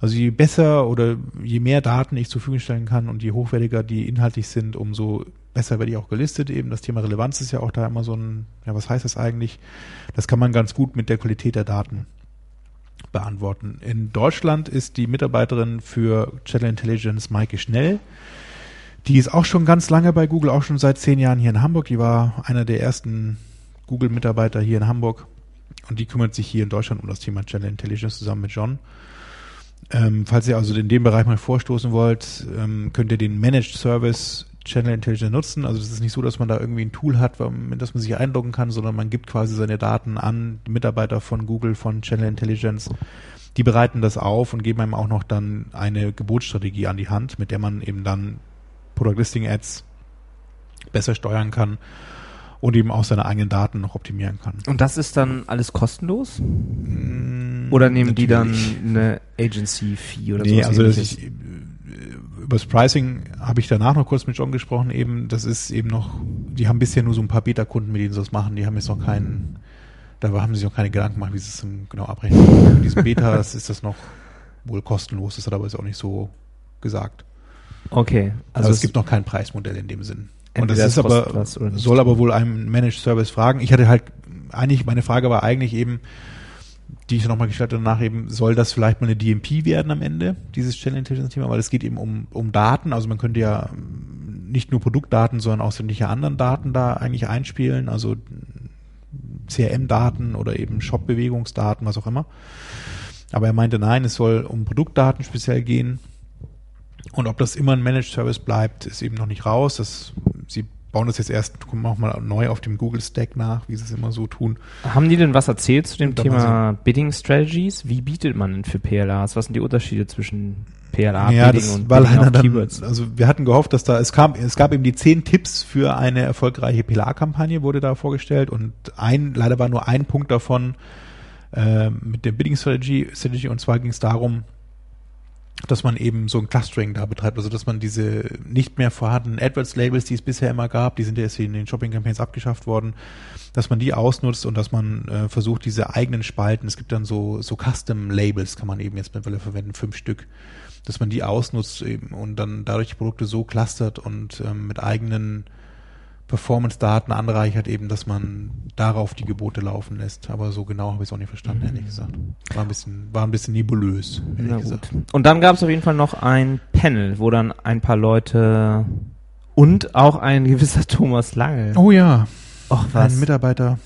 Also je besser oder je mehr Daten ich zur Verfügung stellen kann und je hochwertiger die inhaltlich sind, umso besser werde ich auch gelistet. Eben das Thema Relevanz ist ja auch da immer so ein, ja, was heißt das eigentlich? Das kann man ganz gut mit der Qualität der Daten beantworten. In Deutschland ist die Mitarbeiterin für Channel Intelligence Maike Schnell. Die ist auch schon ganz lange bei Google, auch schon seit zehn Jahren hier in Hamburg. Die war einer der ersten Google-Mitarbeiter hier in Hamburg. Und die kümmert sich hier in Deutschland um das Thema Channel Intelligence zusammen mit John. Ähm, falls ihr also in dem Bereich mal vorstoßen wollt, ähm, könnt ihr den Managed Service Channel Intelligence nutzen. Also es ist nicht so, dass man da irgendwie ein Tool hat, mit das man sich einloggen kann, sondern man gibt quasi seine Daten an die Mitarbeiter von Google, von Channel Intelligence. Die bereiten das auf und geben einem auch noch dann eine Gebotsstrategie an die Hand, mit der man eben dann Product Listing Ads besser steuern kann und eben auch seine eigenen Daten noch optimieren kann. Und das ist dann alles kostenlos? Mm, oder nehmen die dann eine Agency-Fee oder nee, also ich, über das Pricing habe ich danach noch kurz mit John gesprochen, eben, das ist eben noch, die haben bisher nur so ein paar Beta-Kunden, mit denen sie das machen, die haben jetzt noch keinen, da haben sie sich noch keine Gedanken gemacht, wie sie es genau abrechnen. Mit diesen Betas ist das noch wohl kostenlos, das hat aber jetzt auch nicht so gesagt. Okay. Also, also es, es gibt noch kein Preismodell in dem Sinn. Und das ist aber, soll aber wohl einem Managed Service fragen. Ich hatte halt, eigentlich, meine Frage war eigentlich eben, die ich nochmal gestellt habe danach eben, soll das vielleicht mal eine DMP werden am Ende, dieses Channel Intelligence Thema, weil es geht eben um, um Daten, also man könnte ja nicht nur Produktdaten, sondern auch sämtliche anderen Daten da eigentlich einspielen, also CRM-Daten oder eben Shop-Bewegungsdaten, was auch immer. Aber er meinte, nein, es soll um Produktdaten speziell gehen. Und ob das immer ein Managed Service bleibt, ist eben noch nicht raus. Das sie bauen das jetzt erst mal neu auf dem Google Stack nach, wie sie es immer so tun. Haben die denn was erzählt zu dem Thema Bidding Strategies? Wie bietet man denn für PLAs? Was sind die Unterschiede zwischen PLA, ja, Bidding und weil Bidding dann, Keywords? Also wir hatten gehofft, dass da es kam, es gab eben die zehn Tipps für eine erfolgreiche PLA-Kampagne wurde da vorgestellt und ein leider war nur ein Punkt davon äh, mit der Bidding Strategy, Strategy und zwar ging es darum, dass man eben so ein Clustering da betreibt, also dass man diese nicht mehr vorhandenen AdWords-Labels, die es bisher immer gab, die sind ja jetzt in den Shopping-Campaigns abgeschafft worden, dass man die ausnutzt und dass man äh, versucht, diese eigenen Spalten, es gibt dann so, so Custom-Labels, kann man eben jetzt mittlerweile verwenden, fünf Stück, dass man die ausnutzt eben und dann dadurch die Produkte so clustert und ähm, mit eigenen Performance-Daten anreichert, eben, dass man darauf die Gebote laufen lässt. Aber so genau habe ich es auch nicht verstanden, ehrlich gesagt. War ein bisschen, war ein bisschen nebulös, ehrlich Na gesagt. Gut. Und dann gab es auf jeden Fall noch ein Panel, wo dann ein paar Leute und auch ein gewisser Thomas Lange. Oh ja. Och, was? Ein Mitarbeiter,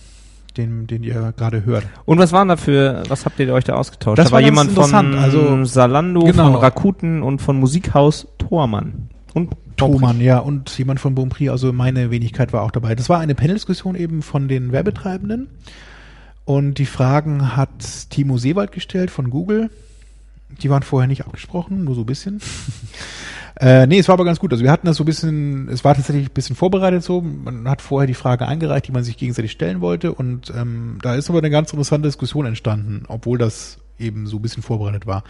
den, den ihr gerade hört. Und was waren da für, was habt ihr euch da ausgetauscht? Das da war, war jemand von also, Salando, genau. von Rakuten und von Musikhaus Tormann. Und Thomann, ja, und jemand von Bonprix, also meine Wenigkeit war auch dabei. Das war eine Paneldiskussion eben von den Werbetreibenden. Und die Fragen hat Timo Seewald gestellt von Google. Die waren vorher nicht abgesprochen, nur so ein bisschen. äh, nee, es war aber ganz gut. Also wir hatten das so ein bisschen, es war tatsächlich ein bisschen vorbereitet so. Man hat vorher die Frage eingereicht, die man sich gegenseitig stellen wollte. Und ähm, da ist aber eine ganz interessante Diskussion entstanden, obwohl das eben so ein bisschen vorbereitet war.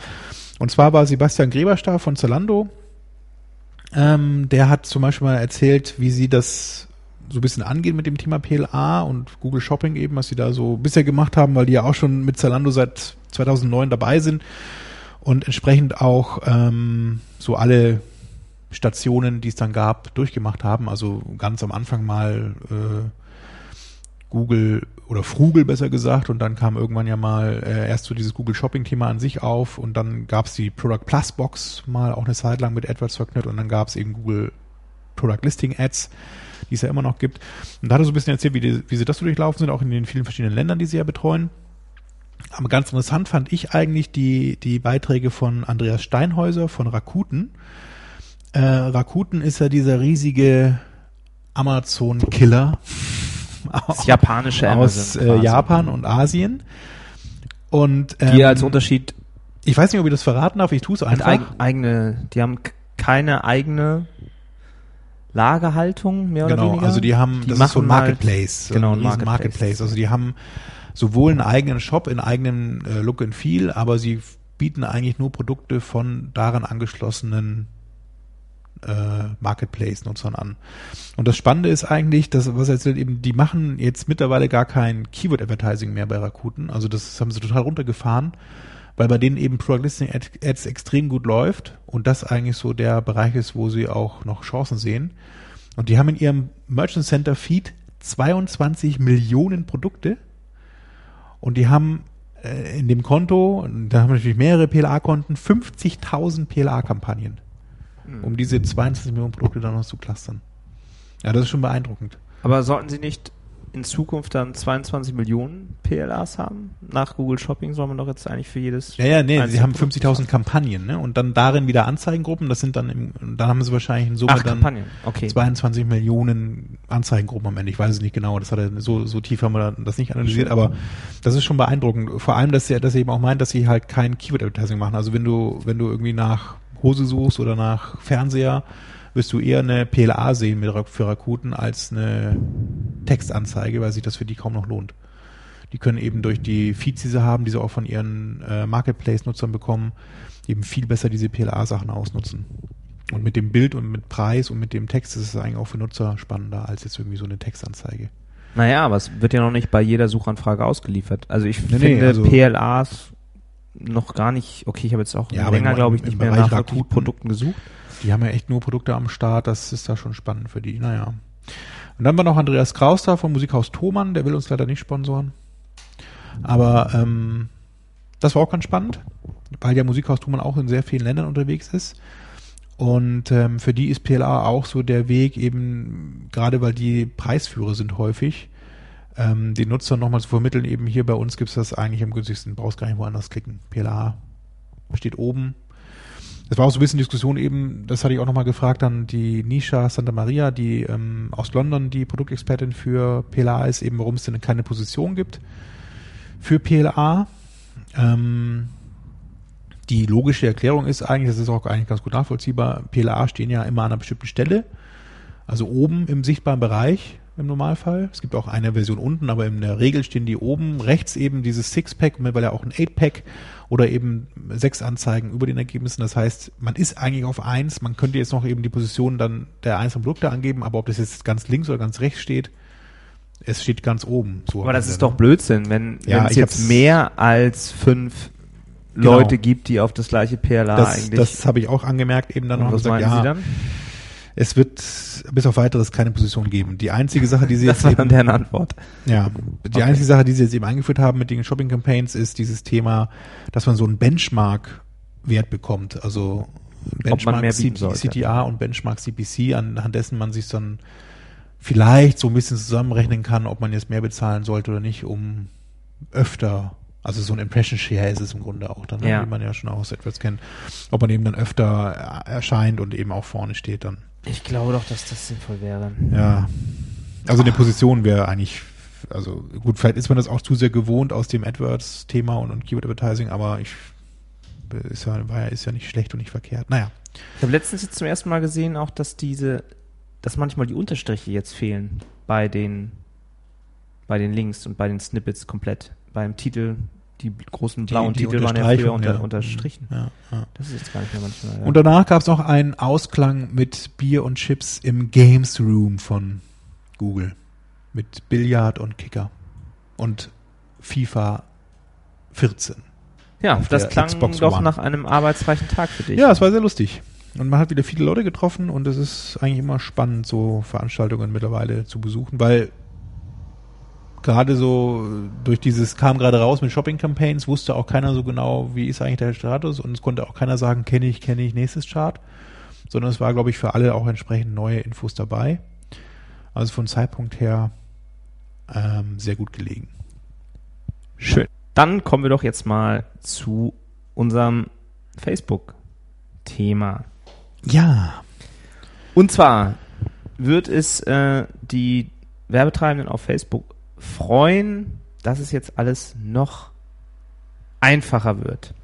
Und zwar war Sebastian Greberstar von Zalando. Ähm, der hat zum Beispiel mal erzählt, wie sie das so ein bisschen angehen mit dem Thema PLA und Google Shopping eben, was sie da so bisher gemacht haben, weil die ja auch schon mit Zalando seit 2009 dabei sind und entsprechend auch ähm, so alle Stationen, die es dann gab, durchgemacht haben. Also ganz am Anfang mal äh, Google oder Frugel besser gesagt und dann kam irgendwann ja mal äh, erst so dieses Google Shopping Thema an sich auf und dann gab es die Product Plus Box mal auch eine Zeit lang mit AdWords verknüpft und dann gab es eben Google Product Listing Ads, die es ja immer noch gibt. Und da hat er so ein bisschen erzählt, wie, die, wie sie das so durchlaufen sind, auch in den vielen verschiedenen Ländern, die sie ja betreuen. Aber ganz interessant fand ich eigentlich die, die Beiträge von Andreas Steinhäuser von Rakuten. Äh, Rakuten ist ja dieser riesige Amazon-Killer Das japanische aus Amazon äh, quasi. Japan und Asien. Und ähm, Die als Unterschied ich weiß nicht, ob ich das verraten darf, ich tue es einfach. eig eigene, die haben keine eigene Lagerhaltung, mehr oder genau, weniger. also die haben, Die das ist so ein halt- Marketplace, so genau, ein Marketplace. Marketplace. Also die haben sowohl einen eigenen Shop in eigenem äh, Look and Feel, aber sie bieten eigentlich nur Produkte von daran angeschlossenen äh, Marketplace-Nutzern an. Und das Spannende ist eigentlich, dass, was er erzählt, eben, die machen jetzt mittlerweile gar kein Keyword-Advertising mehr bei Rakuten. Also das haben sie total runtergefahren, weil bei denen eben Product Listing Ad- Ads extrem gut läuft und das eigentlich so der Bereich ist, wo sie auch noch Chancen sehen. Und die haben in ihrem Merchant Center Feed 22 Millionen Produkte und die haben äh, in dem Konto, da haben wir natürlich mehrere PLA-Konten, 50.000 PLA-Kampagnen, um diese 22 Millionen Produkte dann noch zu clustern. Ja, das ist schon beeindruckend. Aber sollten sie nicht in Zukunft dann 22 Millionen PLAs haben? Nach Google Shopping soll man doch jetzt eigentlich für jedes. Ja, ja, nee, sie haben Produkt 50.000 Kampagnen, ne? Und dann darin wieder Anzeigengruppen, das sind dann im, dann haben sie wahrscheinlich in Summe Ach, dann Kampagnen. Okay. 22 Millionen Anzeigengruppen am Ende. Ich weiß es nicht genau, das hat er, so, so tief haben wir das nicht analysiert, aber das ist schon beeindruckend. Vor allem, dass er, dass er eben auch meint, dass sie halt kein Keyword-Advertising machen. Also wenn du, wenn du irgendwie nach Hose suchst oder nach Fernseher, wirst du eher eine PLA sehen mit, für Rakuten als eine Textanzeige, weil sich das für die kaum noch lohnt. Die können eben durch die Feeds, die sie haben, die sie auch von ihren äh, Marketplace-Nutzern bekommen, eben viel besser diese PLA-Sachen ausnutzen. Und mit dem Bild und mit Preis und mit dem Text ist es eigentlich auch für Nutzer spannender als jetzt irgendwie so eine Textanzeige. Naja, aber es wird ja noch nicht bei jeder Suchanfrage ausgeliefert. Also ich Nee, nee, finde also- PLAs noch gar nicht, okay, ich habe jetzt auch Ja, länger, glaube ich, nicht mehr Bereich nach Rakuten- Produkten gesucht. Die haben ja echt nur Produkte am Start, das ist da schon spannend für die, naja. Und dann war noch Andreas Kraus da vom Musikhaus Thomann, der will uns leider nicht sponsoren. Aber ähm, das war auch ganz spannend, weil ja Musikhaus Thomann auch in sehr vielen Ländern unterwegs ist. Und ähm, für die ist PLA auch so der Weg, eben gerade weil die Preisführer sind häufig, ähm, den Nutzern nochmal zu vermitteln, eben hier bei uns gibt's das eigentlich am günstigsten, brauchst gar nicht woanders klicken. PLA steht oben. Das war auch so ein bisschen Diskussion eben, das hatte ich auch nochmal gefragt an die Nisha Santa Maria, die ähm, aus London die Produktexpertin für PLA ist, eben warum es denn keine Position gibt für PLA. Ähm, die logische Erklärung ist eigentlich, das ist auch eigentlich ganz gut nachvollziehbar, PLA stehen ja immer an einer bestimmten Stelle, also oben im sichtbaren Bereich im Normalfall. Es gibt auch eine Version unten, aber in der Regel stehen die oben. Rechts eben dieses Six-Pack, weil ja auch ein Eight-Pack oder eben sechs Anzeigen über den Ergebnissen. Das heißt, man ist eigentlich auf eins. Man könnte jetzt noch eben die Position dann der einzelnen Produkte angeben, aber ob das jetzt ganz links oder ganz rechts steht, es steht ganz oben. So Aber das Ende, ist doch Blödsinn, wenn, Ja, es jetzt mehr als fünf Genau. Leute gibt, die auf das gleiche PLA Das, eigentlich. das habe ich auch angemerkt eben dann Und noch was gesagt, meinen ja, Sie dann? Es wird bis auf weiteres keine Position geben. Die einzige Sache, die sie Das jetzt war eben, deren Antwort. Ja, die Okay. einzige Sache, die sie jetzt eben eingeführt haben mit den Shopping Campaigns, ist dieses Thema, dass man so einen Benchmark-Wert bekommt. Also Benchmark mehr bieten C- sollte. CTR und Benchmark CPC, anhand dessen man sich dann vielleicht so ein bisschen zusammenrechnen kann, ob man jetzt mehr bezahlen sollte oder nicht, um öfter Also so ein Impression Share ist es im Grunde auch dann, ne, Ja. wie man ja schon auch aus AdWords kennt. Ob man eben dann öfter äh, erscheint und eben auch vorne steht dann. Ich glaube doch, dass das sinnvoll wäre. Ja. Also eine Position wäre eigentlich, also gut, vielleicht ist man das auch zu sehr gewohnt aus dem AdWords-Thema und, und Keyword Advertising, aber ich ist ja, war ja, ist ja nicht schlecht und nicht verkehrt. Naja. Ich habe letztens jetzt zum ersten Mal gesehen, auch dass diese, dass manchmal die Unterstriche jetzt fehlen bei den, bei den Links und bei den Snippets komplett. Beim Titel, die großen blauen die Titel waren ja früher unter, ja. unterstrichen. Ja, ja. Das ist jetzt gar nicht mehr manchmal. Ja. Und danach gab es noch einen Ausklang mit Bier und Chips im Games Room von Google. Mit Billard und Kicker. Und FIFA 14. ja, das klang Xbox doch One. nach einem arbeitsreichen Tag für dich. Ja, es war sehr lustig. Und man hat wieder viele Leute getroffen und es ist eigentlich immer spannend, so Veranstaltungen mittlerweile zu besuchen, weil gerade so durch dieses kam gerade raus mit Shopping Campaigns, wusste auch keiner so genau, wie ist eigentlich der Status und es konnte auch keiner sagen, kenne ich, kenne ich, nächstes Chart, sondern es war, glaube ich, für alle auch entsprechend neue Infos dabei. Also von Zeitpunkt her ähm, sehr gut gelegen. Schön. Dann kommen wir doch jetzt mal zu unserem Facebook-Thema. Ja. Und zwar wird es äh, die Werbetreibenden auf Facebook freuen, dass es jetzt alles noch einfacher wird.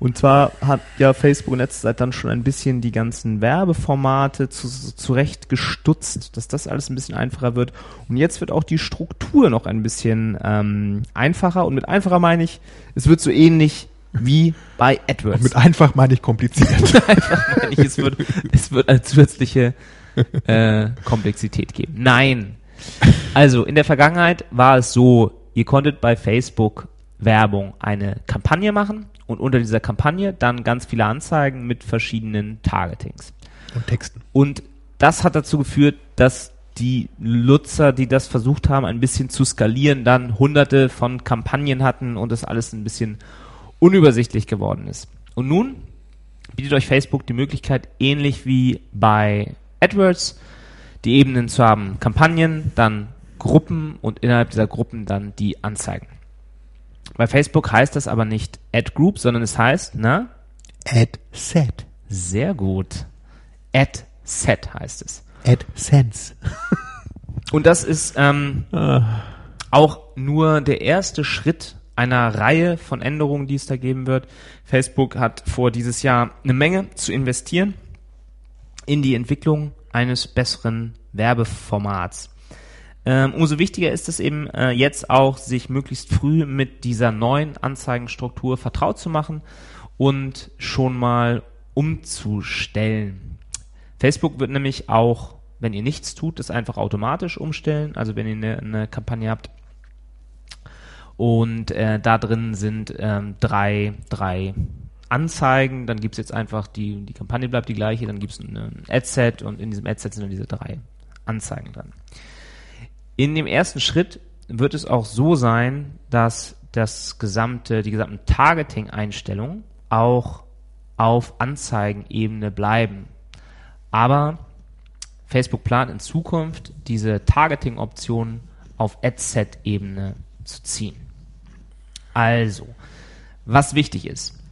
Und zwar hat ja Facebook in letzter Zeit dann schon ein bisschen die ganzen Werbeformate zu, zurecht gestutzt, dass das alles ein bisschen einfacher wird. Und jetzt wird auch die Struktur noch ein bisschen ähm, einfacher. Und mit einfacher meine ich, es wird so ähnlich wie bei AdWords. Und mit einfach meine ich kompliziert. einfach meine ich, es wird, es wird eine zusätzliche äh, Komplexität geben. Nein. Also in der Vergangenheit war es so, ihr konntet bei Facebook Werbung eine Kampagne machen und unter dieser Kampagne dann ganz viele Anzeigen mit verschiedenen Targetings. und Texten. Und das hat dazu geführt, dass die Nutzer, die das versucht haben, ein bisschen zu skalieren, dann hunderte von Kampagnen hatten und das alles ein bisschen unübersichtlich geworden ist. Und nun bietet euch Facebook die Möglichkeit, ähnlich wie bei AdWords, die Ebenen zu haben. Kampagnen, dann Gruppen und innerhalb dieser Gruppen dann die Anzeigen. Bei Facebook heißt das aber nicht Ad Group, sondern es heißt, na, Ad Set. sehr gut. Ad Set heißt es. Ad Sense. Und das ist ähm, auch nur der erste Schritt einer Reihe von Änderungen, die es da geben wird. Facebook hat vor, dieses Jahr eine Menge zu investieren in die Entwicklung eines besseren Werbeformats. Ähm, umso wichtiger ist es eben äh, jetzt auch, sich möglichst früh mit dieser neuen Anzeigenstruktur vertraut zu machen und schon mal umzustellen. Facebook wird nämlich auch, wenn ihr nichts tut, das einfach automatisch umstellen. Also wenn ihr eine, eine Kampagne habt und äh, da drin sind ähm, drei, drei Anzeigen, dann gibt's jetzt einfach die, die Kampagne bleibt die gleiche, dann gibt's ein, ein Adset und in diesem Adset sind dann diese drei Anzeigen dran. In dem ersten Schritt wird es auch so sein, dass das gesamte, die gesamten Targeting-Einstellungen auch auf Anzeigenebene bleiben. Aber Facebook plant in Zukunft diese Targeting-Optionen auf Adset-Ebene zu ziehen. Also, was wichtig ist,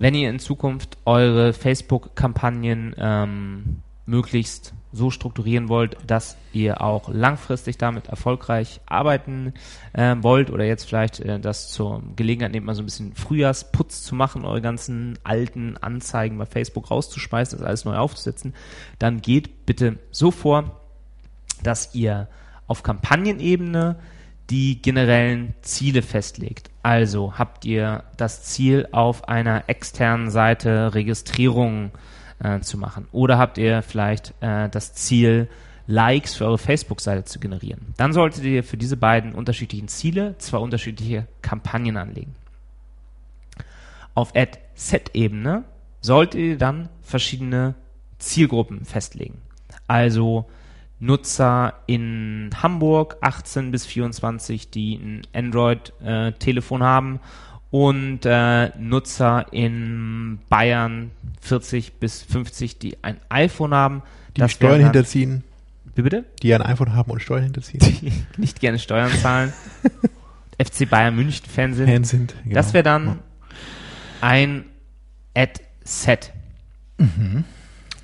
wenn ihr in Zukunft eure Facebook-Kampagnen ähm, möglichst so strukturieren wollt, dass ihr auch langfristig damit erfolgreich arbeiten äh, wollt oder jetzt vielleicht äh, das zur Gelegenheit nehmt, mal so ein bisschen Frühjahrsputz zu machen, eure ganzen alten Anzeigen bei Facebook rauszuschmeißen, das alles neu aufzusetzen, dann geht bitte so vor, dass ihr auf Kampagnenebene die generellen Ziele festlegt. Also habt ihr das Ziel, auf einer externen Seite Registrierungen äh, zu machen. Oder habt ihr vielleicht äh, das Ziel, Likes für eure Facebook-Seite zu generieren. Dann solltet ihr für diese beiden unterschiedlichen Ziele zwei unterschiedliche Kampagnen anlegen. Auf Ad-Set-Ebene solltet ihr dann verschiedene Zielgruppen festlegen. Also Nutzer in Hamburg 18 bis 24, die ein Android-Telefon haben und äh, Nutzer in Bayern 40 bis 50, die ein iPhone haben. Die Steuern dann- hinterziehen, Wie bitte? die ein iPhone haben und Steuern hinterziehen. Die nicht gerne Steuern zahlen. FC Bayern München Fan sind. Fan sind. Genau. Das wäre dann ein Ad-Set.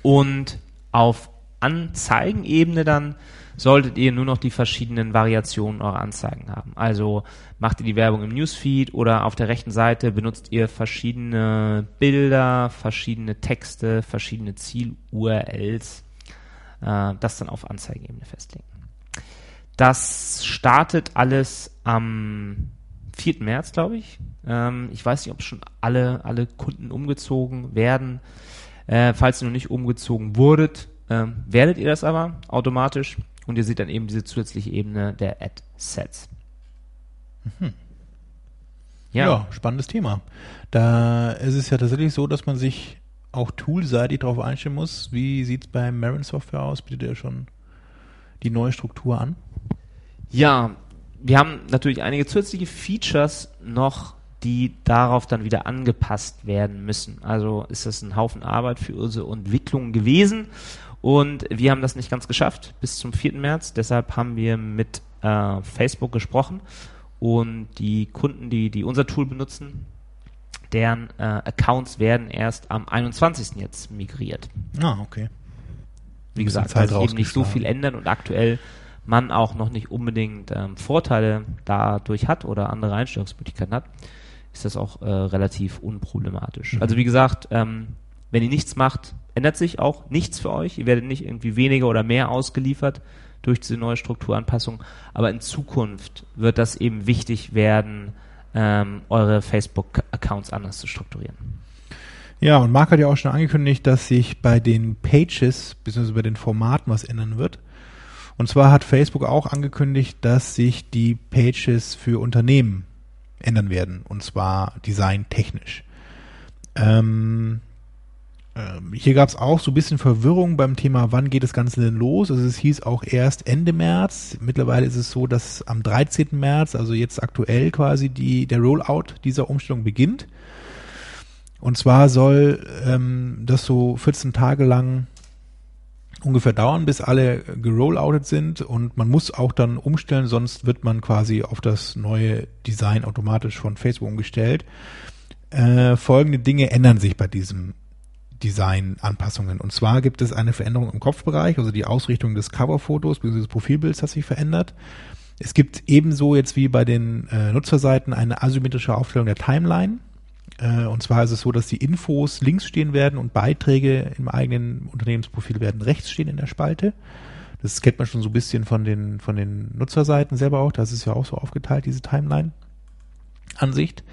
Und auf Anzeigenebene dann solltet ihr nur noch die verschiedenen Variationen eurer Anzeigen haben. Also macht ihr die Werbung im Newsfeed oder auf der rechten Seite benutzt ihr verschiedene Bilder, verschiedene Texte, verschiedene Ziel-URLs. Äh, das dann auf Anzeigenebene festlegen. Das startet alles am 4. März, glaube ich. Ähm, ich weiß nicht, ob schon alle, alle Kunden umgezogen werden. Äh, falls ihr noch nicht umgezogen wurdet, ähm, werdet ihr das aber automatisch und ihr seht dann eben diese zusätzliche Ebene der Ad-Sets. Ja. spannendes Thema. Da ist es ja tatsächlich so, dass man sich auch toolseitig darauf einstellen muss. Wie sieht es bei Marin Software aus? Bietet er schon die neue Struktur an? Ja, wir haben natürlich einige zusätzliche Features noch, die darauf dann wieder angepasst werden müssen. Also ist das ein Haufen Arbeit für unsere Entwicklung gewesen und wir haben das nicht ganz geschafft bis zum 4. März. Deshalb haben wir mit äh, Facebook gesprochen und die Kunden, die, die unser Tool benutzen, deren äh, Accounts werden erst am 21. jetzt migriert. Ah, okay. Wie gesagt, kann sich eben nicht so viel ändern und aktuell man auch noch nicht unbedingt ähm, Vorteile dadurch hat oder andere Einstellungsmöglichkeiten hat, ist das auch äh, relativ unproblematisch. Mhm. Also wie gesagt, ähm, wenn ihr nichts macht, ändert sich auch nichts für euch. Ihr werdet nicht irgendwie weniger oder mehr ausgeliefert durch diese neue Strukturanpassung. Aber in Zukunft wird das eben wichtig werden, ähm, eure Facebook-Accounts anders zu strukturieren. Ja, und Marc hat ja auch schon angekündigt, dass sich bei den Pages bzw. bei den Formaten was ändern wird. Und zwar hat Facebook auch angekündigt, dass sich die Pages für Unternehmen ändern werden. Und zwar designtechnisch. Ähm, hier gab es auch so ein bisschen Verwirrung beim Thema, wann geht das Ganze denn los? Also es hieß auch erst Ende März. Mittlerweile ist es so, dass am 13. März, also jetzt aktuell quasi die, der Rollout dieser Umstellung beginnt. Und zwar soll ähm, das so 14 Tage lang ungefähr dauern, bis alle gerolloutet sind und man muss auch dann umstellen, sonst wird man quasi auf das neue Design automatisch von Facebook umgestellt. Äh, folgende Dinge ändern sich bei diesem Design-Anpassungen. Und zwar gibt es eine Veränderung im Kopfbereich, also die Ausrichtung des Coverfotos bzw. des Profilbilds hat sich verändert. Es gibt ebenso jetzt wie bei den äh, Nutzerseiten eine asymmetrische Aufstellung der Timeline. Äh, und zwar ist es so, dass die Infos links stehen werden und Beiträge im eigenen Unternehmensprofil werden rechts stehen in der Spalte. Das kennt man schon so ein bisschen von den, von den Nutzerseiten selber auch. Das ist ja auch so aufgeteilt, diese Timeline-Ansicht.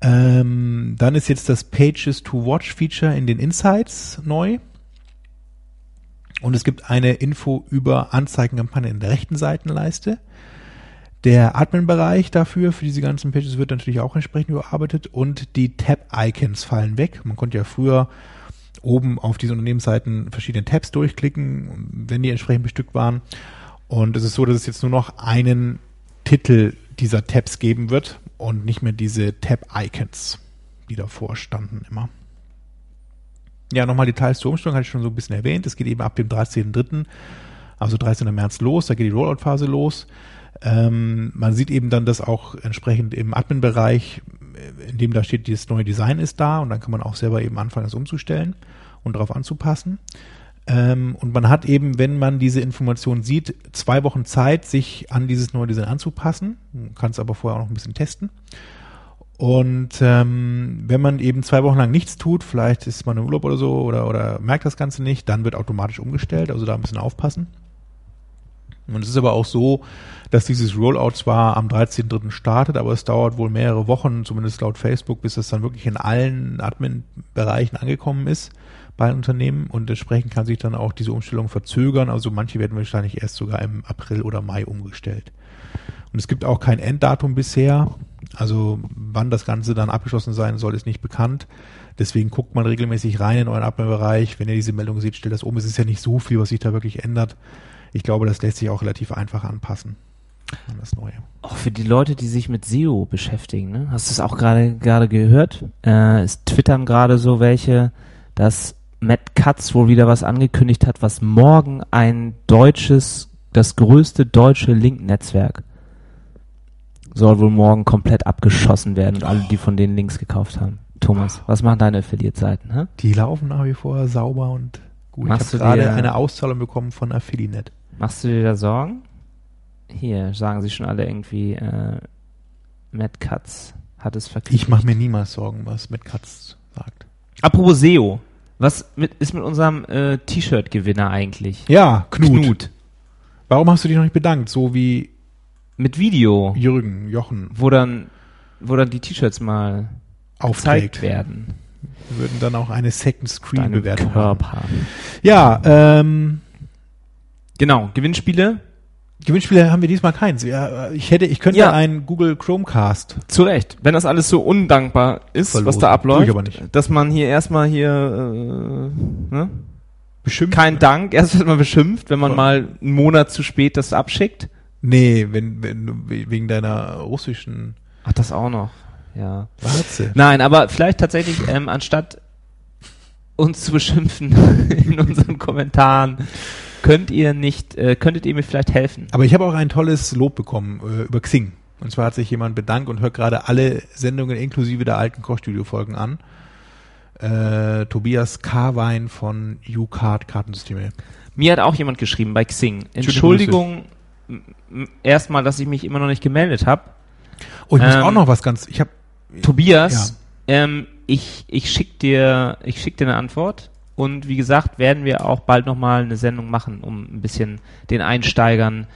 Ähm, dann ist jetzt das Pages to Watch Feature in den Insights neu. Und es gibt eine Info über Anzeigenkampagne in der rechten Seitenleiste. Der Admin-Bereich dafür, für diese ganzen Pages, wird natürlich auch entsprechend überarbeitet und die Tab-Icons fallen weg. Man konnte ja früher oben auf diese Unternehmensseiten verschiedene Tabs durchklicken, wenn die entsprechend bestückt waren. Und es ist so, dass es jetzt nur noch einen Titel dieser Tabs geben wird und nicht mehr diese Tab-Icons, die davor standen immer. Ja, nochmal Details zur Umstellung hatte ich schon so ein bisschen erwähnt. Es geht eben ab dem 13.3., also 13. März los, da geht die Rollout-Phase los. Ähm, man sieht eben dann, dass auch entsprechend im Admin-Bereich, äh, in dem da steht, dieses neue Design ist da und dann kann man auch selber eben anfangen, es umzustellen und darauf anzupassen. Ähm, und man hat eben, wenn man diese Information sieht, zwei Wochen Zeit, sich an dieses neue Design anzupassen. Man kann es aber vorher auch noch ein bisschen testen. Und ähm, wenn man eben zwei Wochen lang nichts tut, vielleicht ist man im Urlaub oder so oder, oder merkt das Ganze nicht, dann wird automatisch umgestellt, also da ein bisschen aufpassen. Und es ist aber auch so, dass dieses Rollout zwar am 13.3. startet, aber es dauert wohl mehrere Wochen, zumindest laut Facebook, bis es dann wirklich in allen Admin-Bereichen angekommen ist bei Unternehmen und entsprechend kann sich dann auch diese Umstellung verzögern. Also manche werden wahrscheinlich erst sogar im April oder Mai umgestellt. Und es gibt auch kein Enddatum bisher. Also wann das Ganze dann abgeschlossen sein soll, ist nicht bekannt. Deswegen guckt man regelmäßig rein in euren Admin-Bereich. Wenn ihr diese Meldung seht, stellt das um. Es ist ja nicht so viel, was sich da wirklich ändert. Ich glaube, das lässt sich auch relativ einfach anpassen an das Neue. Auch für die Leute, die sich mit SEO beschäftigen, ne? Hast du es auch gerade gerade gehört? Äh, es twittern gerade so welche, dass Matt Katz wohl wieder was angekündigt hat, was morgen ein deutsches, das größte deutsche Link-Netzwerk soll wohl morgen komplett abgeschossen werden und alle, die von denen Links gekauft haben. Thomas, was machen deine Affiliate-Seiten? hä? Die laufen nach wie vor sauber und gut. Machst ich du habe dir- gerade eine Auszahlung bekommen von Affiliate. Machst du dir da Sorgen? Hier sagen sie schon alle irgendwie, äh, Matt Katz hat es verkündet. Ich mache mir niemals Sorgen, was mit Katz sagt. Apropos SEO, was mit, ist mit unserem äh, T-Shirt-Gewinner eigentlich? Ja, Knut. Warum hast du dich noch nicht bedankt? So wie Mit Video, Jürgen, Jochen wo dann, wo dann die T-Shirts mal aufträgt. gezeigt werden. Wir würden dann auch eine Second Screen Deinem Bewertung haben. Ja, ähm, Genau, Gewinnspiele. Gewinnspiele haben wir diesmal keins. Ja, ich hätte, ich könnte Ja. einen Google Chromecast. Zu Recht. Wenn das alles so undankbar ist, was Verlosen. da Tue abläuft, ich aber nicht. dass man hier erstmal hier äh, ne? Bestimmt. kein Dank, erst wird man beschimpft, wenn man Voll. mal einen Monat zu spät das abschickt. Nee, wenn, wenn wegen deiner russischen Ach, das auch noch. Ja. Warze. Nein, aber vielleicht tatsächlich, ähm, anstatt uns zu beschimpfen in unseren Kommentaren, könnt ihr nicht, äh, könntet ihr mir vielleicht helfen? Aber ich habe auch ein tolles Lob bekommen äh, über Xing. Und zwar hat sich jemand bedankt und hört gerade alle Sendungen inklusive der alten Kochstudio-Folgen an. Äh, Tobias Karwein von U-Card Kartensysteme. Mir hat auch jemand geschrieben bei Xing. Entschuldigung, erstmal, dass ich mich immer noch nicht gemeldet habe. Oh, ich muss Ähm, auch noch was ganz. Ich habe Tobias, ähm, ich, ich schick dir, ich schick dir eine Antwort. Und wie gesagt, werden wir auch bald nochmal eine Sendung machen, um ein bisschen den Einsteigern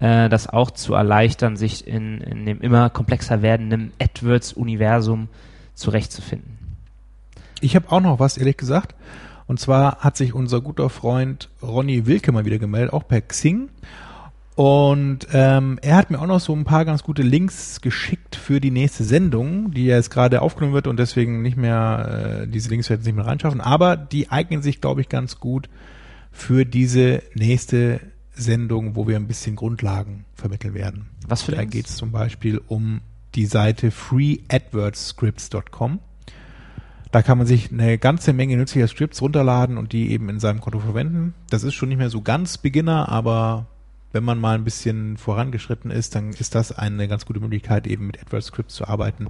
äh, das auch zu erleichtern, sich in, in dem immer komplexer werdenden AdWords-Universum zurechtzufinden. Ich habe auch noch was, ehrlich gesagt. Und zwar hat sich unser guter Freund Ronny Wilke mal wieder gemeldet, auch per Xing. Und ähm, er hat mir auch noch so ein paar ganz gute Links geschickt für die nächste Sendung, die jetzt gerade aufgenommen wird und deswegen nicht mehr, äh, diese Links werden nicht mehr reinschaffen. Aber die eignen sich, glaube ich, ganz gut für diese nächste Sendung, wo wir ein bisschen Grundlagen vermitteln werden. Was für Da Links? geht es zum Beispiel um die Seite freeadwordscripts.com. Da kann man sich eine ganze Menge nützlicher Scripts runterladen und die eben in seinem Konto verwenden. Das ist schon nicht mehr so ganz Beginner, aber wenn man mal ein bisschen vorangeschritten ist, dann ist das eine ganz gute Möglichkeit, eben mit AdWords Scripts zu arbeiten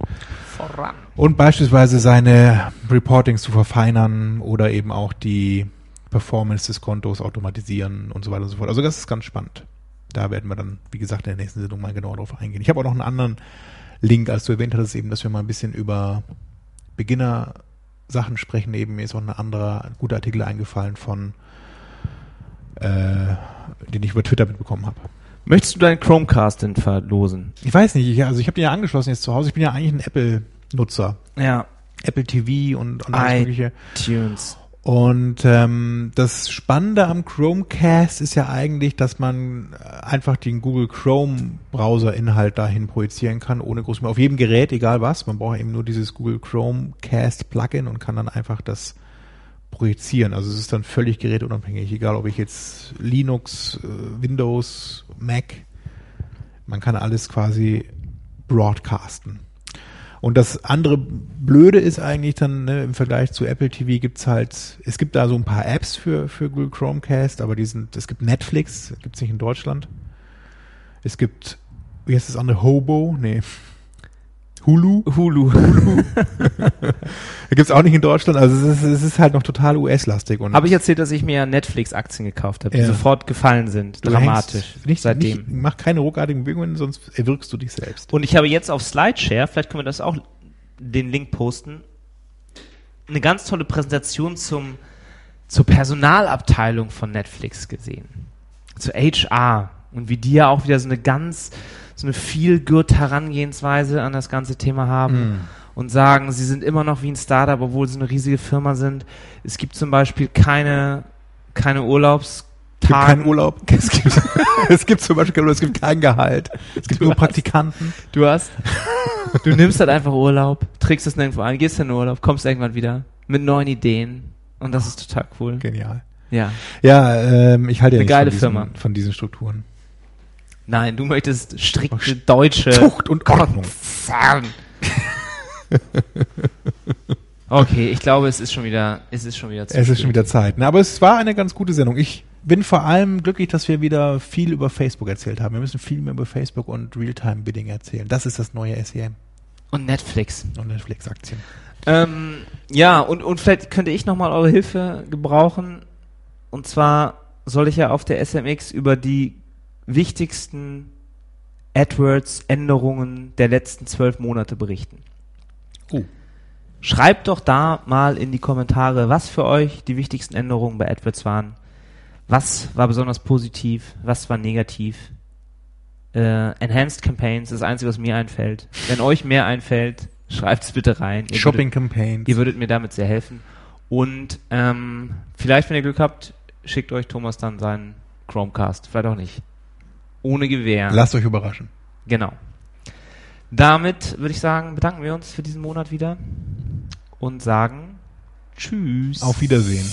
Voran. und beispielsweise seine Reportings zu verfeinern oder eben auch die Performance des Kontos automatisieren und so weiter und so fort. Also das ist ganz spannend. Da werden wir dann, wie gesagt, in der nächsten Sendung mal genauer drauf eingehen. Ich habe auch noch einen anderen Link, als du erwähnt hattest, eben, dass wir mal ein bisschen über Beginner-Sachen sprechen. Eben mir ist auch ein anderer ein guter Artikel eingefallen von, den ich über Twitter mitbekommen habe. Möchtest du deinen Chromecast denn verlosen? Ich weiß nicht, ich, also ich habe den ja angeschlossen jetzt zu Hause. Ich bin ja eigentlich ein Apple-Nutzer. Ja. Apple TV und, und alles mögliche. Tunes. Und ähm, das Spannende am Chromecast ist ja eigentlich, dass man äh, einfach den Google Chrome Browser-Inhalt dahin projizieren kann, ohne groß mehr auf jedem Gerät, egal was. Man braucht eben nur dieses Google Chromecast Plugin und kann dann einfach das projizieren. Also es ist dann völlig gerätunabhängig, egal ob ich jetzt Linux, äh, Windows, Mac, man kann alles quasi broadcasten. Und das andere Blöde ist eigentlich dann ne, im Vergleich zu Apple TV gibt's halt, es gibt da so ein paar Apps für, für Google Chromecast, aber die sind, es gibt Netflix, gibt's nicht in Deutschland. Es gibt, wie heißt das andere, Hobo? Nee. Hulu? Hulu. Gibt's auch nicht in Deutschland, also es ist, es ist halt noch total US-lastig. Habe ich erzählt, dass ich mir Netflix-Aktien gekauft habe, die Ja. sofort gefallen sind. du Dramatisch. Nicht, seitdem. Nicht, mach keine ruckartigen Bewegungen, sonst erwirkst du dich selbst. Und ich habe jetzt auf Slideshare, vielleicht können wir das auch den Link posten, eine ganz tolle Präsentation zum, zur Personalabteilung von Netflix gesehen. Zu HR. Und wie die ja auch wieder so eine ganz, so eine viel good Herangehensweise an das ganze Thema haben. Und sagen, sie sind immer noch wie ein Startup, obwohl sie eine riesige Firma sind. Es gibt zum Beispiel keine, keine Urlaubs, Es gibt keinen Urlaub. Es gibt, es gibt zum Beispiel keinen Urlaub, es gibt kein Gehalt. Es gibt Du nur hast- Praktikanten. Du hast, du nimmst halt einfach Urlaub, trägst es nirgendwo ein, gehst in den Urlaub, kommst irgendwann wieder mit neuen Ideen und das ist total cool. Genial. Ja. Ja, ähm, ich halte ja Eine nicht geile von, diesen, Firma. von diesen Strukturen. Nein, du möchtest strikte deutsche Zucht und Ordnung. Konzern. Okay, ich glaube, es ist schon wieder, es ist schon wieder zu Es ist spät. schon wieder Zeit. Na, aber es war eine ganz gute Sendung. Ich bin vor allem glücklich, dass wir wieder viel über Facebook erzählt haben. Wir müssen viel mehr über Facebook und Realtime-Bidding erzählen. Das ist das neue SEM Und Netflix. und Netflix-Aktien. Ähm, ja, und, und vielleicht könnte ich nochmal eure Hilfe gebrauchen. Und zwar soll ich ja auf der SMX über die wichtigsten AdWords-Änderungen der letzten zwölf Monate berichten. Oh. Schreibt doch da mal in die Kommentare, was für euch die wichtigsten Änderungen bei AdWords waren. Was war besonders positiv, was war negativ. Äh, Enhanced Campaigns ist das Einzige, was mir einfällt. Wenn euch mehr einfällt, schreibt es bitte rein. Ihr würdet- Shopping-Campaigns. Ihr würdet mir damit sehr helfen. Und ähm, vielleicht, wenn ihr Glück habt, schickt euch Thomas dann seinen Chromecast. Vielleicht auch nicht. Ohne Gewehr. Lasst euch überraschen. Genau. Damit würde ich sagen, bedanken wir uns für diesen Monat wieder und sagen Tschüss. Auf Wiedersehen.